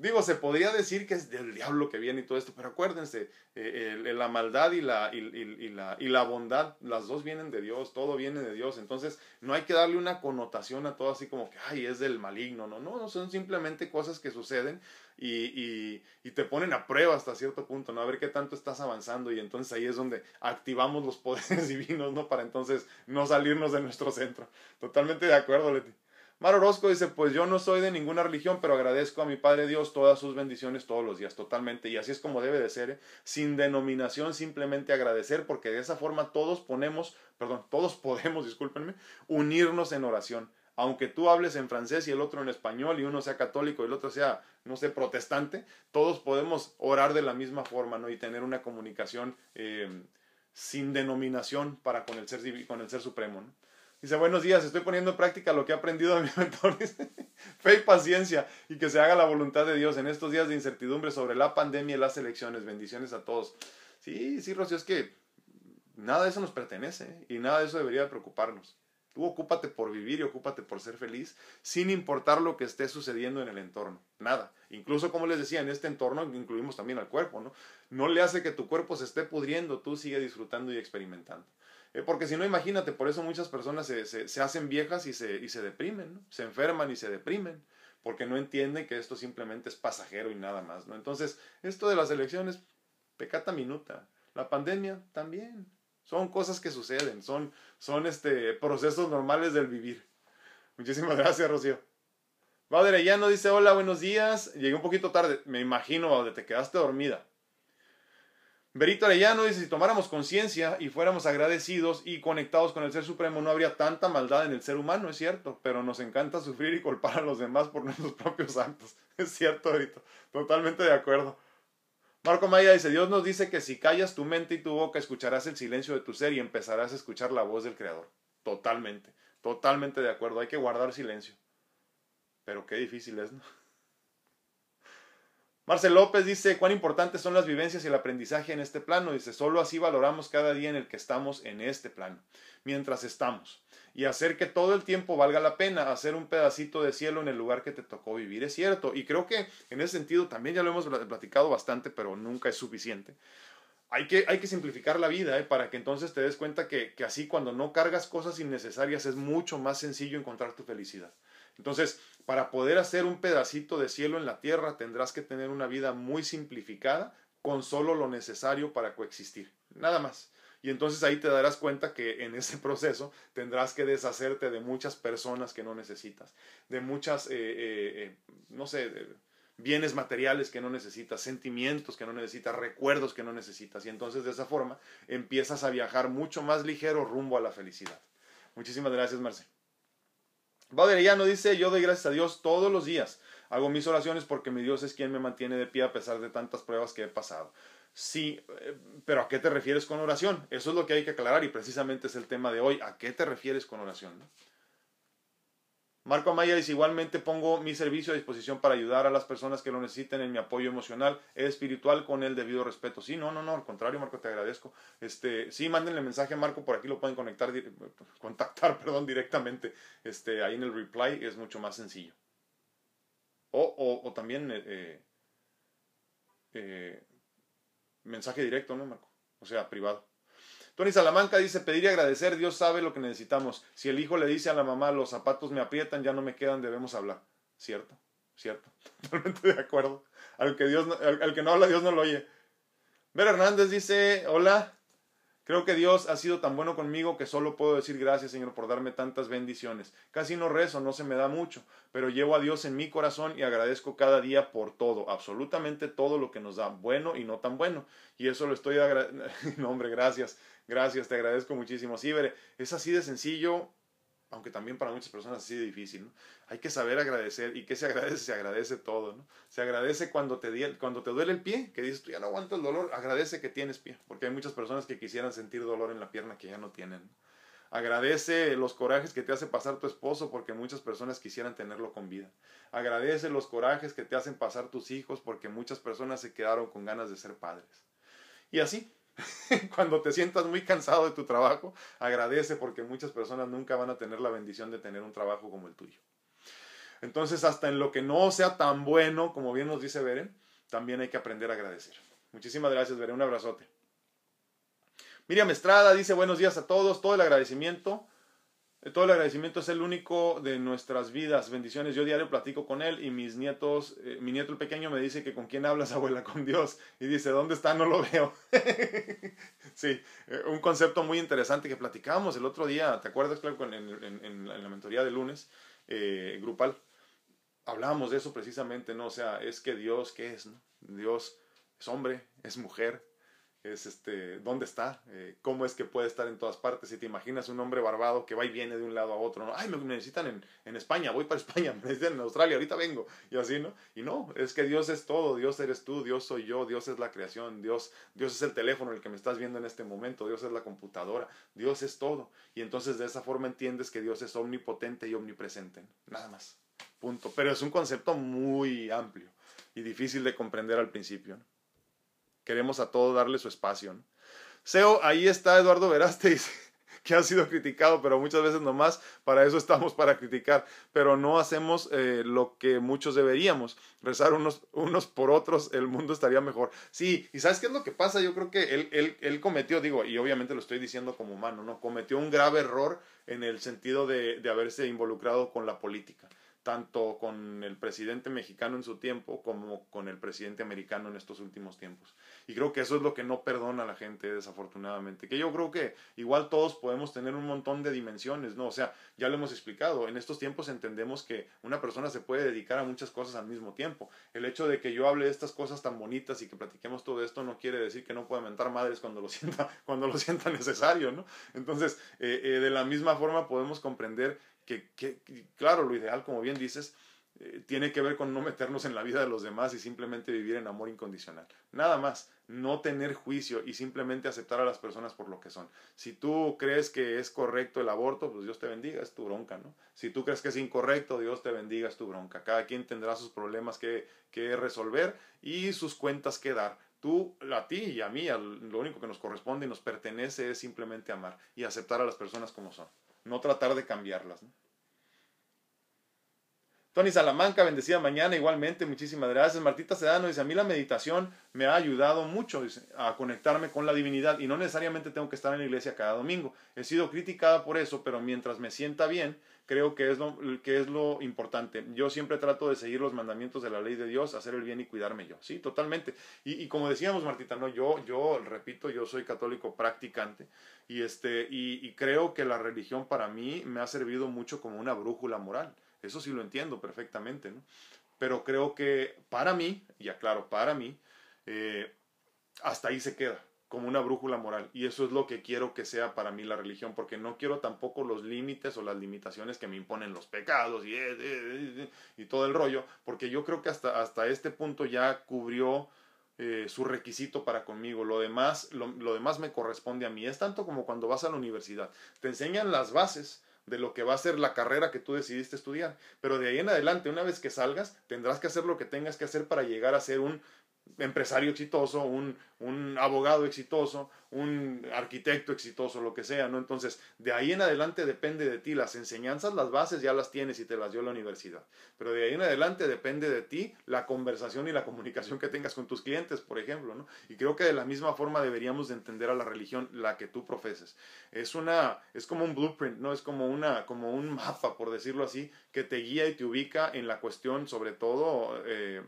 digo, se podría decir que es del diablo que viene y todo esto, pero acuérdense, eh, la maldad y la, y, y, la, y la bondad, las dos vienen de Dios, todo viene de Dios, entonces no hay que darle una connotación a todo así como que, ay, es del maligno, no, no, son simplemente cosas que suceden y, y, te ponen a prueba hasta cierto punto, ¿no? A ver qué tanto estás avanzando y entonces ahí es donde activamos los poderes divinos, ¿no? Para entonces no salirnos de nuestro centro. Totalmente de acuerdo, Leti. Mar Orozco dice, pues yo no soy de ninguna religión, pero agradezco a mi Padre Dios todas sus bendiciones todos los días, totalmente. Y así es como debe de ser, ¿eh? sin denominación, simplemente agradecer, porque de esa forma todos ponemos, perdón, todos podemos, discúlpenme, unirnos en oración aunque tú hables en francés y el otro en español y uno sea católico y el otro sea, no sé, protestante, todos podemos orar de la misma forma, ¿no? Y tener una comunicación eh, sin denominación para con el ser, con el ser supremo, ¿no? Dice, buenos días, estoy poniendo en práctica lo que he aprendido de mi mentor. Fe y paciencia y que se haga la voluntad de Dios en estos días de incertidumbre sobre la pandemia y las elecciones. Bendiciones a todos. Sí, sí, Rocío, es que nada de eso nos pertenece ¿eh? y nada de eso debería preocuparnos. Tú ocúpate por vivir y ocúpate por ser feliz, sin importar lo que esté sucediendo en el entorno. Nada. Incluso, como les decía, en este entorno incluimos también al cuerpo, ¿no? No le hace que tu cuerpo se esté pudriendo, tú sigue disfrutando y experimentando. Eh, porque si no, imagínate, por eso muchas personas se, se, hacen viejas y se, y se deprimen, ¿no? Se enferman y se deprimen, porque no entienden que esto simplemente es pasajero y nada más, ¿no? Entonces, esto de las elecciones, pecata minuta. La pandemia también. Son cosas que suceden, son, son este, procesos normales del vivir. Muchísimas gracias, Rocío. no dice, hola, buenos días. Llegué un poquito tarde. Me imagino, donde te quedaste dormida. Berito Arellano dice, si tomáramos conciencia y fuéramos agradecidos y conectados con el Ser Supremo, no habría tanta maldad en el ser humano, es cierto, pero nos encanta sufrir y culpar a los demás por nuestros propios actos. Es cierto, Berito, totalmente de acuerdo. Marco Maya dice, Dios nos dice que si callas tu mente y tu boca, escucharás el silencio de tu ser y empezarás a escuchar la voz del Creador. Totalmente, totalmente de acuerdo. Hay que guardar silencio. Pero qué difícil es, ¿no? Marcel López dice, cuán importantes son las vivencias y el aprendizaje en este plano. Dice, solo así valoramos cada día en el que estamos en este plano, mientras estamos y hacer que todo el tiempo valga la pena, hacer un pedacito de cielo en el lugar que te tocó vivir. Es cierto, y creo que en ese sentido también ya lo hemos platicado bastante, pero nunca es suficiente. Hay que, hay que simplificar la vida ¿eh? para que entonces te des cuenta que, que así cuando no cargas cosas innecesarias es mucho más sencillo encontrar tu felicidad. Entonces, para poder hacer un pedacito de cielo en la tierra tendrás que tener una vida muy simplificada con solo lo necesario para coexistir. Nada más. Y entonces ahí te darás cuenta que en ese proceso tendrás que deshacerte de muchas personas que no necesitas, de muchas, eh, eh, eh, no sé, bienes materiales que no necesitas, sentimientos que no necesitas, recuerdos que no necesitas. Y entonces de esa forma empiezas a viajar mucho más ligero rumbo a la felicidad. Muchísimas gracias, Marce. Valeriano dice, yo doy gracias a Dios todos los días. Hago mis oraciones porque mi Dios es quien me mantiene de pie a pesar de tantas pruebas que he pasado. Sí, eh, pero ¿a qué te refieres con oración? Eso es lo que hay que aclarar y precisamente es el tema de hoy. ¿A qué te refieres con oración? Marco Amaya dice, igualmente pongo mi servicio a disposición para ayudar a las personas que lo necesiten en mi apoyo emocional espiritual con el debido respeto. Sí, no, no, no, al contrario, Marco, te agradezco. Este, sí, mándenle mensaje a Marco, por aquí lo pueden conectar, contactar, perdón, directamente. Este, ahí en el reply es mucho más sencillo. O, o, también eh, eh, eh, mensaje directo, ¿no, Marco? O sea, privado. Tony Salamanca dice, pedir y agradecer, Dios sabe lo que necesitamos. Si el hijo le dice a la mamá, los zapatos me aprietan, ya no me quedan, debemos hablar. ¿Cierto? ¿Cierto? Totalmente de acuerdo. Al que, Dios al, que no habla, Dios no lo oye. Ver Hernández dice, hola, Creo que Dios ha sido tan bueno conmigo que solo puedo decir gracias, Señor, por darme tantas bendiciones. Casi no rezo, no se me da mucho, pero llevo a Dios en mi corazón y agradezco cada día por todo, absolutamente todo lo que nos da, bueno y no tan bueno. Y eso lo estoy agradeciendo. no, hombre, gracias, gracias, te agradezco muchísimo. Sí, es así de sencillo, aunque también para muchas personas así de difícil, ¿no? Hay que saber agradecer. ¿Y qué se agradece? Se agradece todo, ¿no? Se agradece cuando te, cuando te duele el pie, que dices, tú ya no aguanto el dolor, agradece que tienes pie, porque hay muchas personas que quisieran sentir dolor en la pierna que ya no tienen. Agradece los corajes que te hace pasar tu esposo porque muchas personas quisieran tenerlo con vida. Agradece los corajes que te hacen pasar tus hijos porque muchas personas se quedaron con ganas de ser padres. Y así, Cuando te sientas muy cansado de tu trabajo, agradece porque muchas personas nunca van a tener la bendición de tener un trabajo como el tuyo. Entonces, hasta en lo que no sea tan bueno, como bien nos dice Beren, también hay que aprender a agradecer. Muchísimas gracias, Beren. Un abrazote. Miriam Estrada dice buenos días a todos, todo el agradecimiento todo el agradecimiento es el único de nuestras vidas. Bendiciones. Yo diario platico con él y mis nietos, eh, mi nieto el pequeño me dice que con quién hablas, abuela, con Dios. Y dice, ¿dónde está? No lo veo. sí, eh, un concepto muy interesante que platicábamos el otro día. ¿Te acuerdas, claro, en, en, la mentoría de lunes eh, grupal? Hablábamos de eso precisamente, ¿no? O sea, es que Dios, ¿qué es? No? Dios es hombre, es mujer, es este, dónde está, eh, cómo es que puede estar en todas partes. Si te imaginas un hombre barbado que va y viene de un lado a otro, ¿no? Ay, me necesitan en, en, España, voy para España, me necesitan en Australia, ahorita vengo, y así, ¿no? Y no, es que Dios es todo, Dios eres tú, Dios soy yo, Dios es la creación, Dios, Dios es el teléfono el que me estás viendo en este momento, Dios es la computadora, Dios es todo. Y entonces de esa forma entiendes que Dios es omnipotente y omnipresente, nada más, punto. Pero es un concepto muy amplio y difícil de comprender al principio, ¿no? Queremos a todo darle su espacio. ¿no? SEO, ahí está Eduardo Veraste, que ha sido criticado, pero muchas veces nomás para eso estamos, para criticar, pero no hacemos eh, lo que muchos deberíamos, rezar unos, unos por otros, el mundo estaría mejor. Sí, y ¿sabes qué es lo que pasa? Yo creo que él, él, él cometió, digo, y obviamente lo estoy diciendo como humano, ¿no? Cometió un grave error en el sentido de, de haberse involucrado con la política tanto con el presidente mexicano en su tiempo como con el presidente americano en estos últimos tiempos. Y creo que eso es lo que no perdona a la gente, desafortunadamente. Que yo creo que igual todos podemos tener un montón de dimensiones, ¿no? O sea, ya lo hemos explicado, en estos tiempos entendemos que una persona se puede dedicar a muchas cosas al mismo tiempo. El hecho de que yo hable de estas cosas tan bonitas y que platiquemos todo esto no quiere decir que no pueda mentar madres cuando lo sienta, cuando lo sienta necesario, ¿no? Entonces, eh, eh, de la misma forma podemos comprender que, claro, lo ideal, como bien dices, eh, tiene que ver con no meternos en la vida de los demás y simplemente vivir en amor incondicional. Nada más, no tener juicio y simplemente aceptar a las personas por lo que son. Si tú crees que es correcto el aborto, pues Dios te bendiga, es tu bronca, ¿no? Si tú crees que es incorrecto, Dios te bendiga, es tu bronca. Cada quien tendrá sus problemas que, que resolver y sus cuentas que dar. Tú, a ti y a mí, lo único que nos corresponde y nos pertenece es simplemente amar y aceptar a las personas como son no tratar de cambiarlas. Tony Salamanca, bendecida mañana, igualmente, muchísimas gracias. Martita Sedano dice, a mí la meditación me ha ayudado mucho a conectarme con la divinidad y no necesariamente tengo que estar en la iglesia cada domingo. He sido criticada por eso, pero mientras me sienta bien, creo que es lo, que es lo importante. Yo siempre trato de seguir los mandamientos de la ley de Dios, hacer el bien y cuidarme yo. Sí, totalmente. Y, como decíamos, Martita, no, yo, yo repito, yo soy católico practicante y, este, y, creo que la religión para mí me ha servido mucho como una brújula moral. Eso sí lo entiendo perfectamente. Pero creo que para mí, y aclaro, para mí, eh, hasta ahí se queda como una brújula moral. Y eso es lo que quiero que sea para mí la religión, porque no quiero tampoco los límites o las limitaciones que me imponen los pecados y, eh, eh, todo el rollo, porque yo creo que hasta, hasta este punto ya cubrió su requisito para conmigo. Lo demás, lo, demás me corresponde a mí. Es tanto como cuando vas a la universidad. Te enseñan las bases de lo que va a ser la carrera que tú decidiste estudiar. Pero de ahí en adelante, una vez que salgas, tendrás que hacer lo que tengas que hacer para llegar a ser un empresario exitoso, un, un, abogado exitoso, un arquitecto exitoso, lo que sea, ¿no? Entonces, de ahí en adelante depende de ti. Las enseñanzas, las bases ya las tienes y te las dio la universidad. Pero de ahí en adelante depende de ti la conversación y la comunicación que tengas con tus clientes, por ejemplo, ¿no? Y creo que de la misma forma deberíamos de entender a la religión la que tú profeses. Es una, es como un blueprint, ¿no? Es como una, como un mapa, por decirlo así, que te guía y te ubica en la cuestión, sobre todo, eh,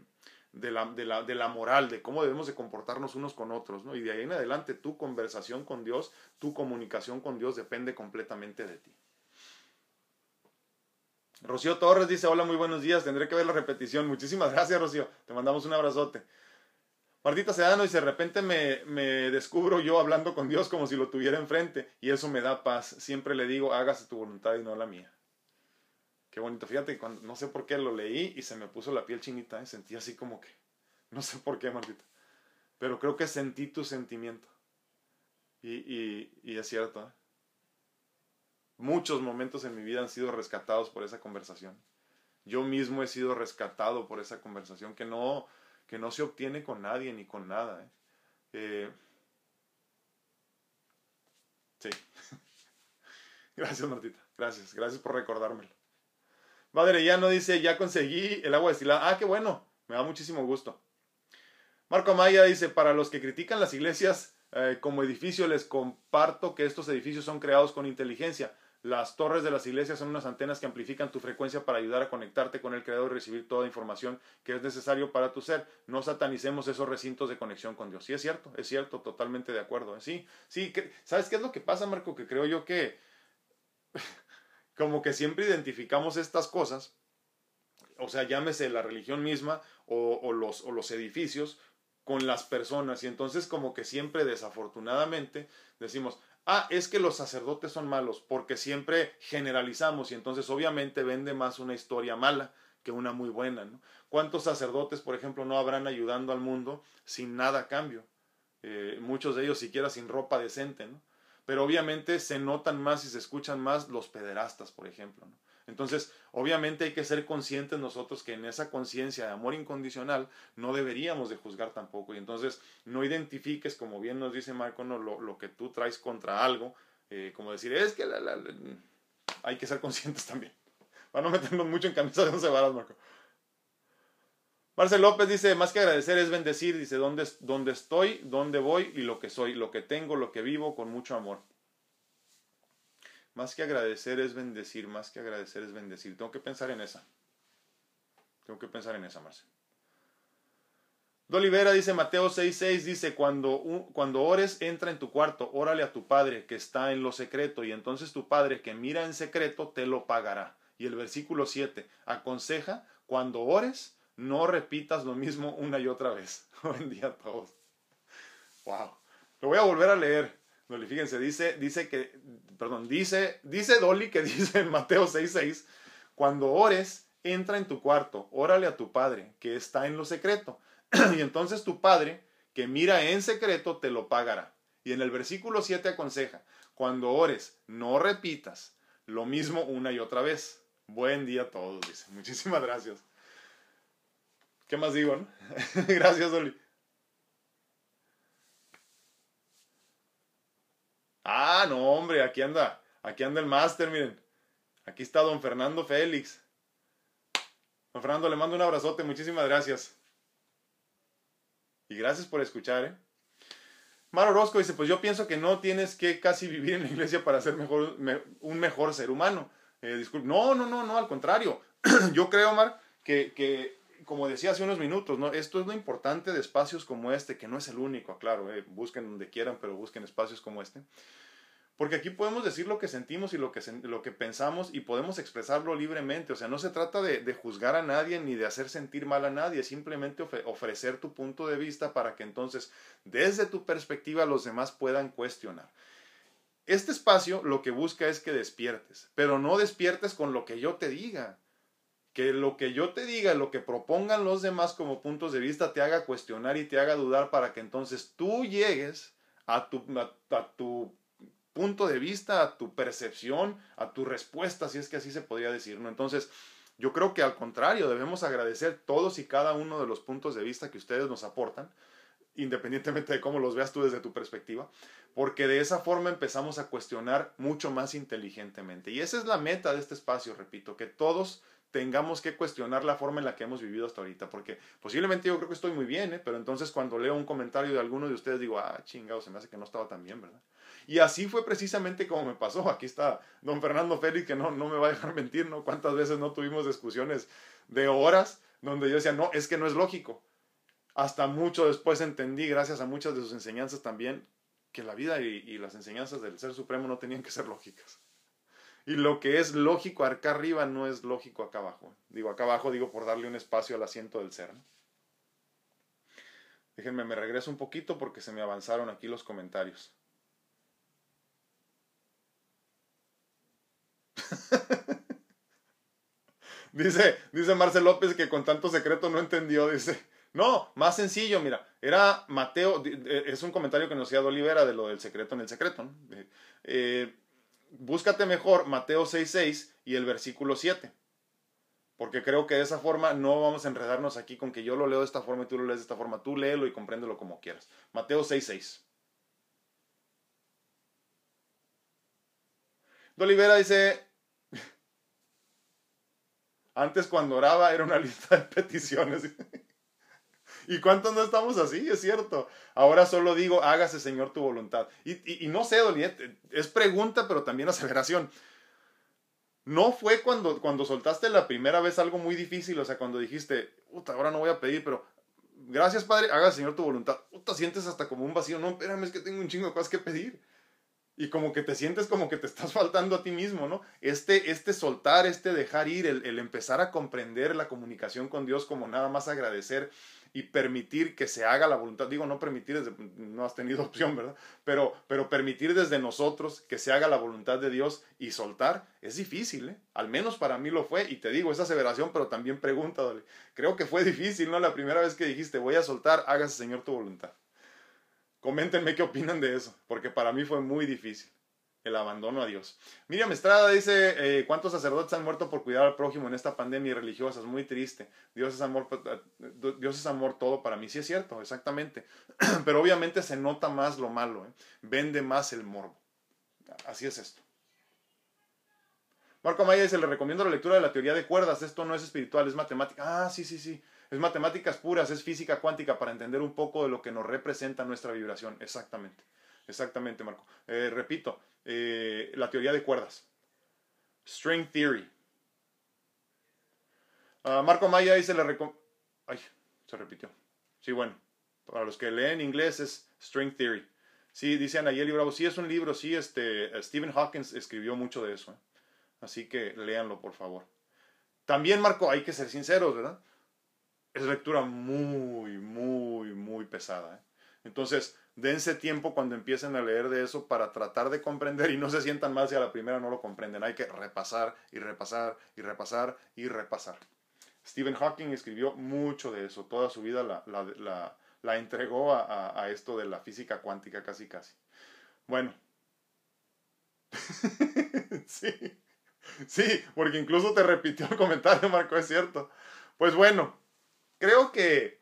de la, de, la, de la, moral, de cómo debemos de comportarnos unos con otros, ¿no? Y de ahí en adelante tu conversación con Dios, tu comunicación con Dios depende completamente de ti. Rocío Torres dice, hola, muy buenos días, tendré que ver la repetición. Muchísimas gracias, Rocío. Te mandamos un abrazote. Martita Sedano dice, de repente me, me descubro yo hablando con Dios como si lo tuviera enfrente y eso me da paz. Siempre le digo, hágase tu voluntad y no la mía. Qué bonito. Fíjate, cuando, no sé por qué lo leí y se me puso la piel chinita. ¿eh? Sentí así como que. No sé por qué, Martita. Pero creo que sentí tu sentimiento. Y, y, es cierto. ¿eh? Muchos momentos en mi vida han sido rescatados por esa conversación. Yo mismo he sido rescatado por esa conversación que no, que no se obtiene con nadie ni con nada. eh sí. Gracias, Martita. Gracias. Gracias por recordármelo. Madre ya no dice, ya conseguí el agua destilada. Ah, qué bueno, me da muchísimo gusto. Marco Amaya dice, para los que critican las iglesias eh, como edificio, les comparto que estos edificios son creados con inteligencia. Las torres de las iglesias son unas antenas que amplifican tu frecuencia para ayudar a conectarte con el Creador y recibir toda información que es necesario para tu ser. No satanicemos esos recintos de conexión con Dios. Sí, es cierto, es cierto, totalmente de acuerdo. ¿eh? Sí, sí, ¿sabes qué es lo que pasa, Marco? Que creo yo que como que siempre identificamos estas cosas, o sea, llámese la religión misma o, los, edificios, con las personas. Y entonces como que siempre desafortunadamente decimos, ah, es que los sacerdotes son malos, porque siempre generalizamos y entonces obviamente vende más una historia mala que una muy buena. ¿no? ¿Cuántos sacerdotes, por ejemplo, no habrán ayudando al mundo sin nada a cambio? Eh, muchos de ellos siquiera sin ropa decente, ¿no? Pero obviamente se notan más y se escuchan más los pederastas, por ejemplo. ¿no? Entonces, obviamente hay que ser conscientes nosotros que en esa conciencia de amor incondicional no deberíamos de juzgar tampoco. Y entonces no identifiques, como bien nos dice Marco, no, lo, lo que tú traes contra algo, eh, como decir, es que la, hay que ser conscientes también. Para no meternos mucho en camisa de once varas, Marco. Marcel López dice, más que agradecer es bendecir, dice, ¿dónde, dónde estoy, dónde voy y lo que soy, lo que tengo, lo que vivo con mucho amor. Más que agradecer es bendecir, más que agradecer es bendecir. Tengo que pensar en esa. Tengo que pensar en esa, Marcel. Dolivera dice, Mateo 6:6 dice, cuando, cuando ores, entra en tu cuarto, órale a tu Padre que está en lo secreto, y entonces tu Padre que mira en secreto te lo pagará. Y el versículo 7, aconseja, cuando ores, no repitas lo mismo una y otra vez. Buen día a todos. Wow. Lo voy a volver a leer. Dolly, fíjense, dice, dice que, perdón, dice, dice Dolly que dice en Mateo 6:6, cuando ores, entra en tu cuarto, órale a tu padre, que está en lo secreto. y entonces tu padre, que mira en secreto, te lo pagará. Y en el versículo 7 aconseja, cuando ores, no repitas lo mismo una y otra vez. Buen día a todos, dice. Muchísimas gracias. ¿Qué más digo, no? Gracias, Oli. Ah, no, hombre, aquí anda. Aquí anda el máster, miren. Aquí está don Fernando Félix. Don Fernando, le mando un abrazote. Muchísimas gracias. Y gracias por escuchar, ¿eh? Mar Orozco dice, pues yo pienso que no tienes que casi vivir en la iglesia para ser mejor, un mejor ser humano. Eh, disculpe. No, no, no, no, al contrario. yo creo, Mar, que, que como decía hace unos minutos, ¿no? esto es lo importante de espacios como este, que no es el único, claro, eh, busquen donde quieran, pero busquen espacios como este. Porque aquí podemos decir lo que sentimos y lo que, pensamos y podemos expresarlo libremente. O sea, no se trata de juzgar a nadie ni de hacer sentir mal a nadie, simplemente ofrecer tu punto de vista para que entonces desde tu perspectiva los demás puedan cuestionar. Este espacio lo que busca es que despiertes, pero no despiertes con lo que yo te diga que lo que yo te diga, lo que propongan los demás como puntos de vista te haga cuestionar y te haga dudar para que entonces tú llegues a tu, punto de vista, a tu percepción, a tu respuesta, si es que así se podría decir, ¿no? Entonces, yo creo que al contrario, debemos agradecer todos y cada uno de los puntos de vista que ustedes nos aportan, independientemente de cómo los veas tú desde tu perspectiva, porque de esa forma empezamos a cuestionar mucho más inteligentemente. Y esa es la meta de este espacio, repito, que todos tengamos que cuestionar la forma en la que hemos vivido hasta ahorita, porque posiblemente yo creo que estoy muy bien, ¿eh? pero entonces cuando leo un comentario de alguno de ustedes digo, ah, chingado, se me hace que no estaba tan bien, ¿verdad? Y así fue precisamente como me pasó. Aquí está don Fernando Félix, que no, no me va a dejar mentir, ¿no? ¿Cuántas veces no tuvimos discusiones de horas donde yo decía, no, es que no es lógico? Hasta mucho después entendí, gracias a muchas de sus enseñanzas también, que la vida y, y las enseñanzas del Ser Supremo no tenían que ser lógicas. Y lo que es lógico acá arriba no es lógico acá abajo. Digo, acá abajo digo por darle un espacio al asiento del ser. Déjenme, me regreso un poquito porque se me avanzaron aquí los comentarios. dice, dice Marcel López que con tanto secreto no entendió. Dice, no, más sencillo, mira, era Mateo, es un comentario que nos hacía Olivera de lo del secreto en el secreto. Eh, búscate mejor Mateo 6.6 y el versículo 7. Porque creo que de esa forma no vamos a enredarnos aquí con que yo lo leo de esta forma y tú lo lees de esta forma. Tú léelo y compréndelo como quieras. Mateo 6.6. Olivera dice, antes cuando oraba era una lista de peticiones. ¿Y cuántos no estamos así? Es cierto. Ahora solo digo, hágase Señor tu voluntad. Y, y, no sé, Doliet, es pregunta, pero también aceleración. ¿No fue cuando, cuando soltaste la primera vez algo muy difícil? O sea, cuando dijiste, puta, ahora no voy a pedir, pero gracias Padre, haga Señor tu voluntad. Puta, sientes hasta como un vacío. No, espérame, es que tengo un chingo de cosas que pedir y como que te sientes como que te estás faltando a ti mismo, ¿no? Este, este soltar, este dejar ir, el, el, empezar a comprender la comunicación con Dios como nada más agradecer y permitir que se haga la voluntad. Digo, no permitir, desde, no has tenido opción, ¿verdad? Pero, pero permitir desde nosotros que se haga la voluntad de Dios y soltar es difícil, ¿eh? Al menos para mí lo fue. Y te digo, esa aseveración, pero también pregunta, creo que fue difícil, ¿no? La primera vez que dijiste, voy a soltar, hágase Señor tu voluntad. Coméntenme qué opinan de eso, porque para mí fue muy difícil el abandono a Dios. Miriam Estrada dice, eh, ¿cuántos sacerdotes han muerto por cuidar al prójimo en esta pandemia religiosa? Es muy triste. Dios es amor, eh, Dios es amor todo para mí. Sí es cierto, exactamente. Pero obviamente se nota más lo malo, ¿eh? vende más el morbo. Así es esto. Marco Maya dice, le recomiendo la lectura de la teoría de cuerdas. Esto no es espiritual, es matemática. Ah, sí, sí, sí. Es matemáticas puras, es física cuántica para entender un poco de lo que nos representa nuestra vibración. Exactamente. Exactamente, Marco. Eh, repito, eh, la teoría de cuerdas. String Theory. Uh, Marco Maya dice le Ay, se repitió. Sí, bueno. Para los que leen inglés es String Theory. Sí, dice Anayeli Bravo. Sí, es un libro. Sí, este, Stephen Hawking escribió mucho de eso. ¿eh? Así que léanlo, por favor. También, Marco, hay que ser sinceros, ¿verdad? Es lectura muy, muy, muy pesada. ¿eh? Entonces, dense tiempo cuando empiecen a leer de eso para tratar de comprender y no se sientan mal si a la primera no lo comprenden. Hay que repasar y repasar y repasar y repasar. Stephen Hawking escribió mucho de eso, toda su vida la, la, la, entregó a, a, esto de la física cuántica casi casi. Bueno. sí, sí, porque incluso te repitió el comentario, Marco, es cierto. Pues bueno, creo que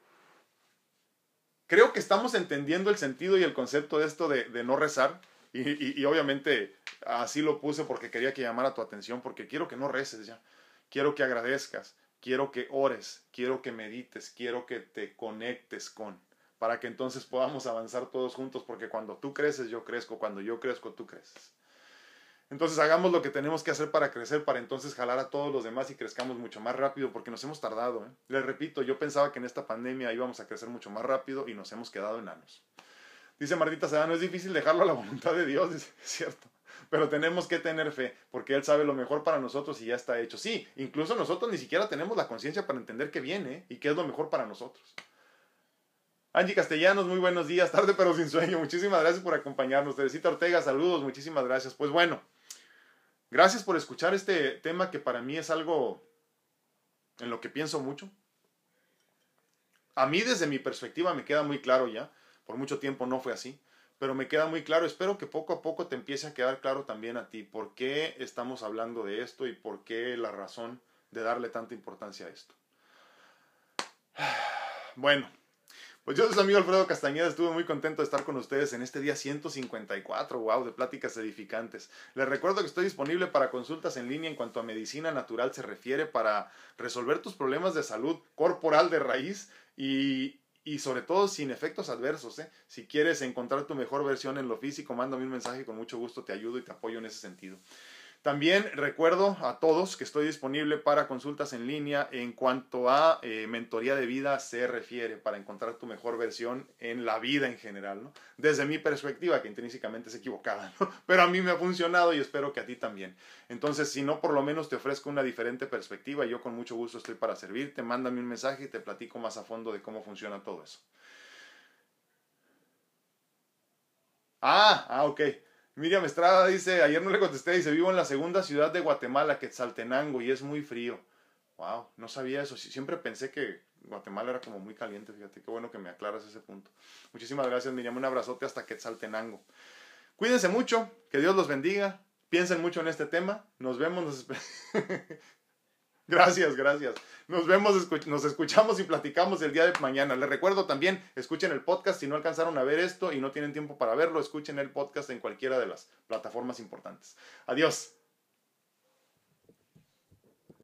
creo que estamos entendiendo el sentido y el concepto de esto de, no rezar. Y, obviamente así lo puse porque quería que llamara tu atención, porque quiero que no reces ya. Quiero que agradezcas, quiero que ores, quiero que medites, quiero que te conectes con, para que entonces podamos avanzar todos juntos, porque cuando tú creces, yo crezco, cuando yo crezco, tú creces. Entonces hagamos lo que tenemos que hacer para crecer, para entonces jalar a todos los demás y crezcamos mucho más rápido, porque nos hemos tardado. ¿eh? Les repito, yo pensaba que en esta pandemia íbamos a crecer mucho más rápido y nos hemos quedado enanos. Dice Martita no es difícil dejarlo a la voluntad de Dios, es cierto. Pero tenemos que tener fe, porque Él sabe lo mejor para nosotros y ya está hecho. Sí, incluso nosotros ni siquiera tenemos la conciencia para entender qué viene y qué es lo mejor para nosotros. Angie Castellanos, muy buenos días, tarde pero sin sueño. Muchísimas gracias por acompañarnos. Teresita Ortega, saludos, muchísimas gracias. Pues bueno, Gracias por escuchar este tema que para mí es algo en lo que pienso mucho. A mí desde mi perspectiva me queda muy claro ya, por mucho tiempo no fue así, pero me queda muy claro. Espero que poco a poco te empiece a quedar claro también a ti por qué estamos hablando de esto y por qué la razón de darle tanta importancia a esto. Bueno, pues yo soy su amigo Alfredo Castañeda, estuve muy contento de estar con ustedes en este día 154, wow, de pláticas edificantes. Les recuerdo que estoy disponible para consultas en línea en cuanto a medicina natural se refiere para resolver tus problemas de salud corporal de raíz y, y sobre todo sin efectos adversos. ¿eh? Si quieres encontrar tu mejor versión en lo físico, mándame un mensaje con mucho gusto te ayudo y te apoyo en ese sentido. También recuerdo a todos que estoy disponible para consultas en línea en cuanto a eh, mentoría de vida se refiere, para encontrar tu mejor versión en la vida en general, ¿no? Desde mi perspectiva, que intrínsecamente es equivocada, ¿no? Pero a mí me ha funcionado y espero que a ti también. Entonces, si no, por lo menos te ofrezco una diferente perspectiva, yo con mucho gusto estoy para servirte. Mándame un mensaje y te platico más a fondo de cómo funciona todo eso. Ah, ah, ok. Miriam Estrada dice, ayer no le contesté, dice, vivo en la segunda ciudad de Guatemala, Quetzaltenango, y es muy frío. Wow, no sabía eso. Siempre pensé que Guatemala era como muy caliente, fíjate, qué bueno que me aclaras ese punto. Muchísimas gracias, Miriam. Un abrazote hasta Quetzaltenango. Cuídense mucho, que Dios los bendiga. Piensen mucho en este tema. Nos vemos. Nos... Gracias, gracias. Nos vemos, nos escuchamos y platicamos el día de mañana. Les recuerdo también, escuchen el podcast si no alcanzaron a ver esto y no tienen tiempo para verlo, escuchen el podcast en cualquiera de las plataformas importantes. Adiós.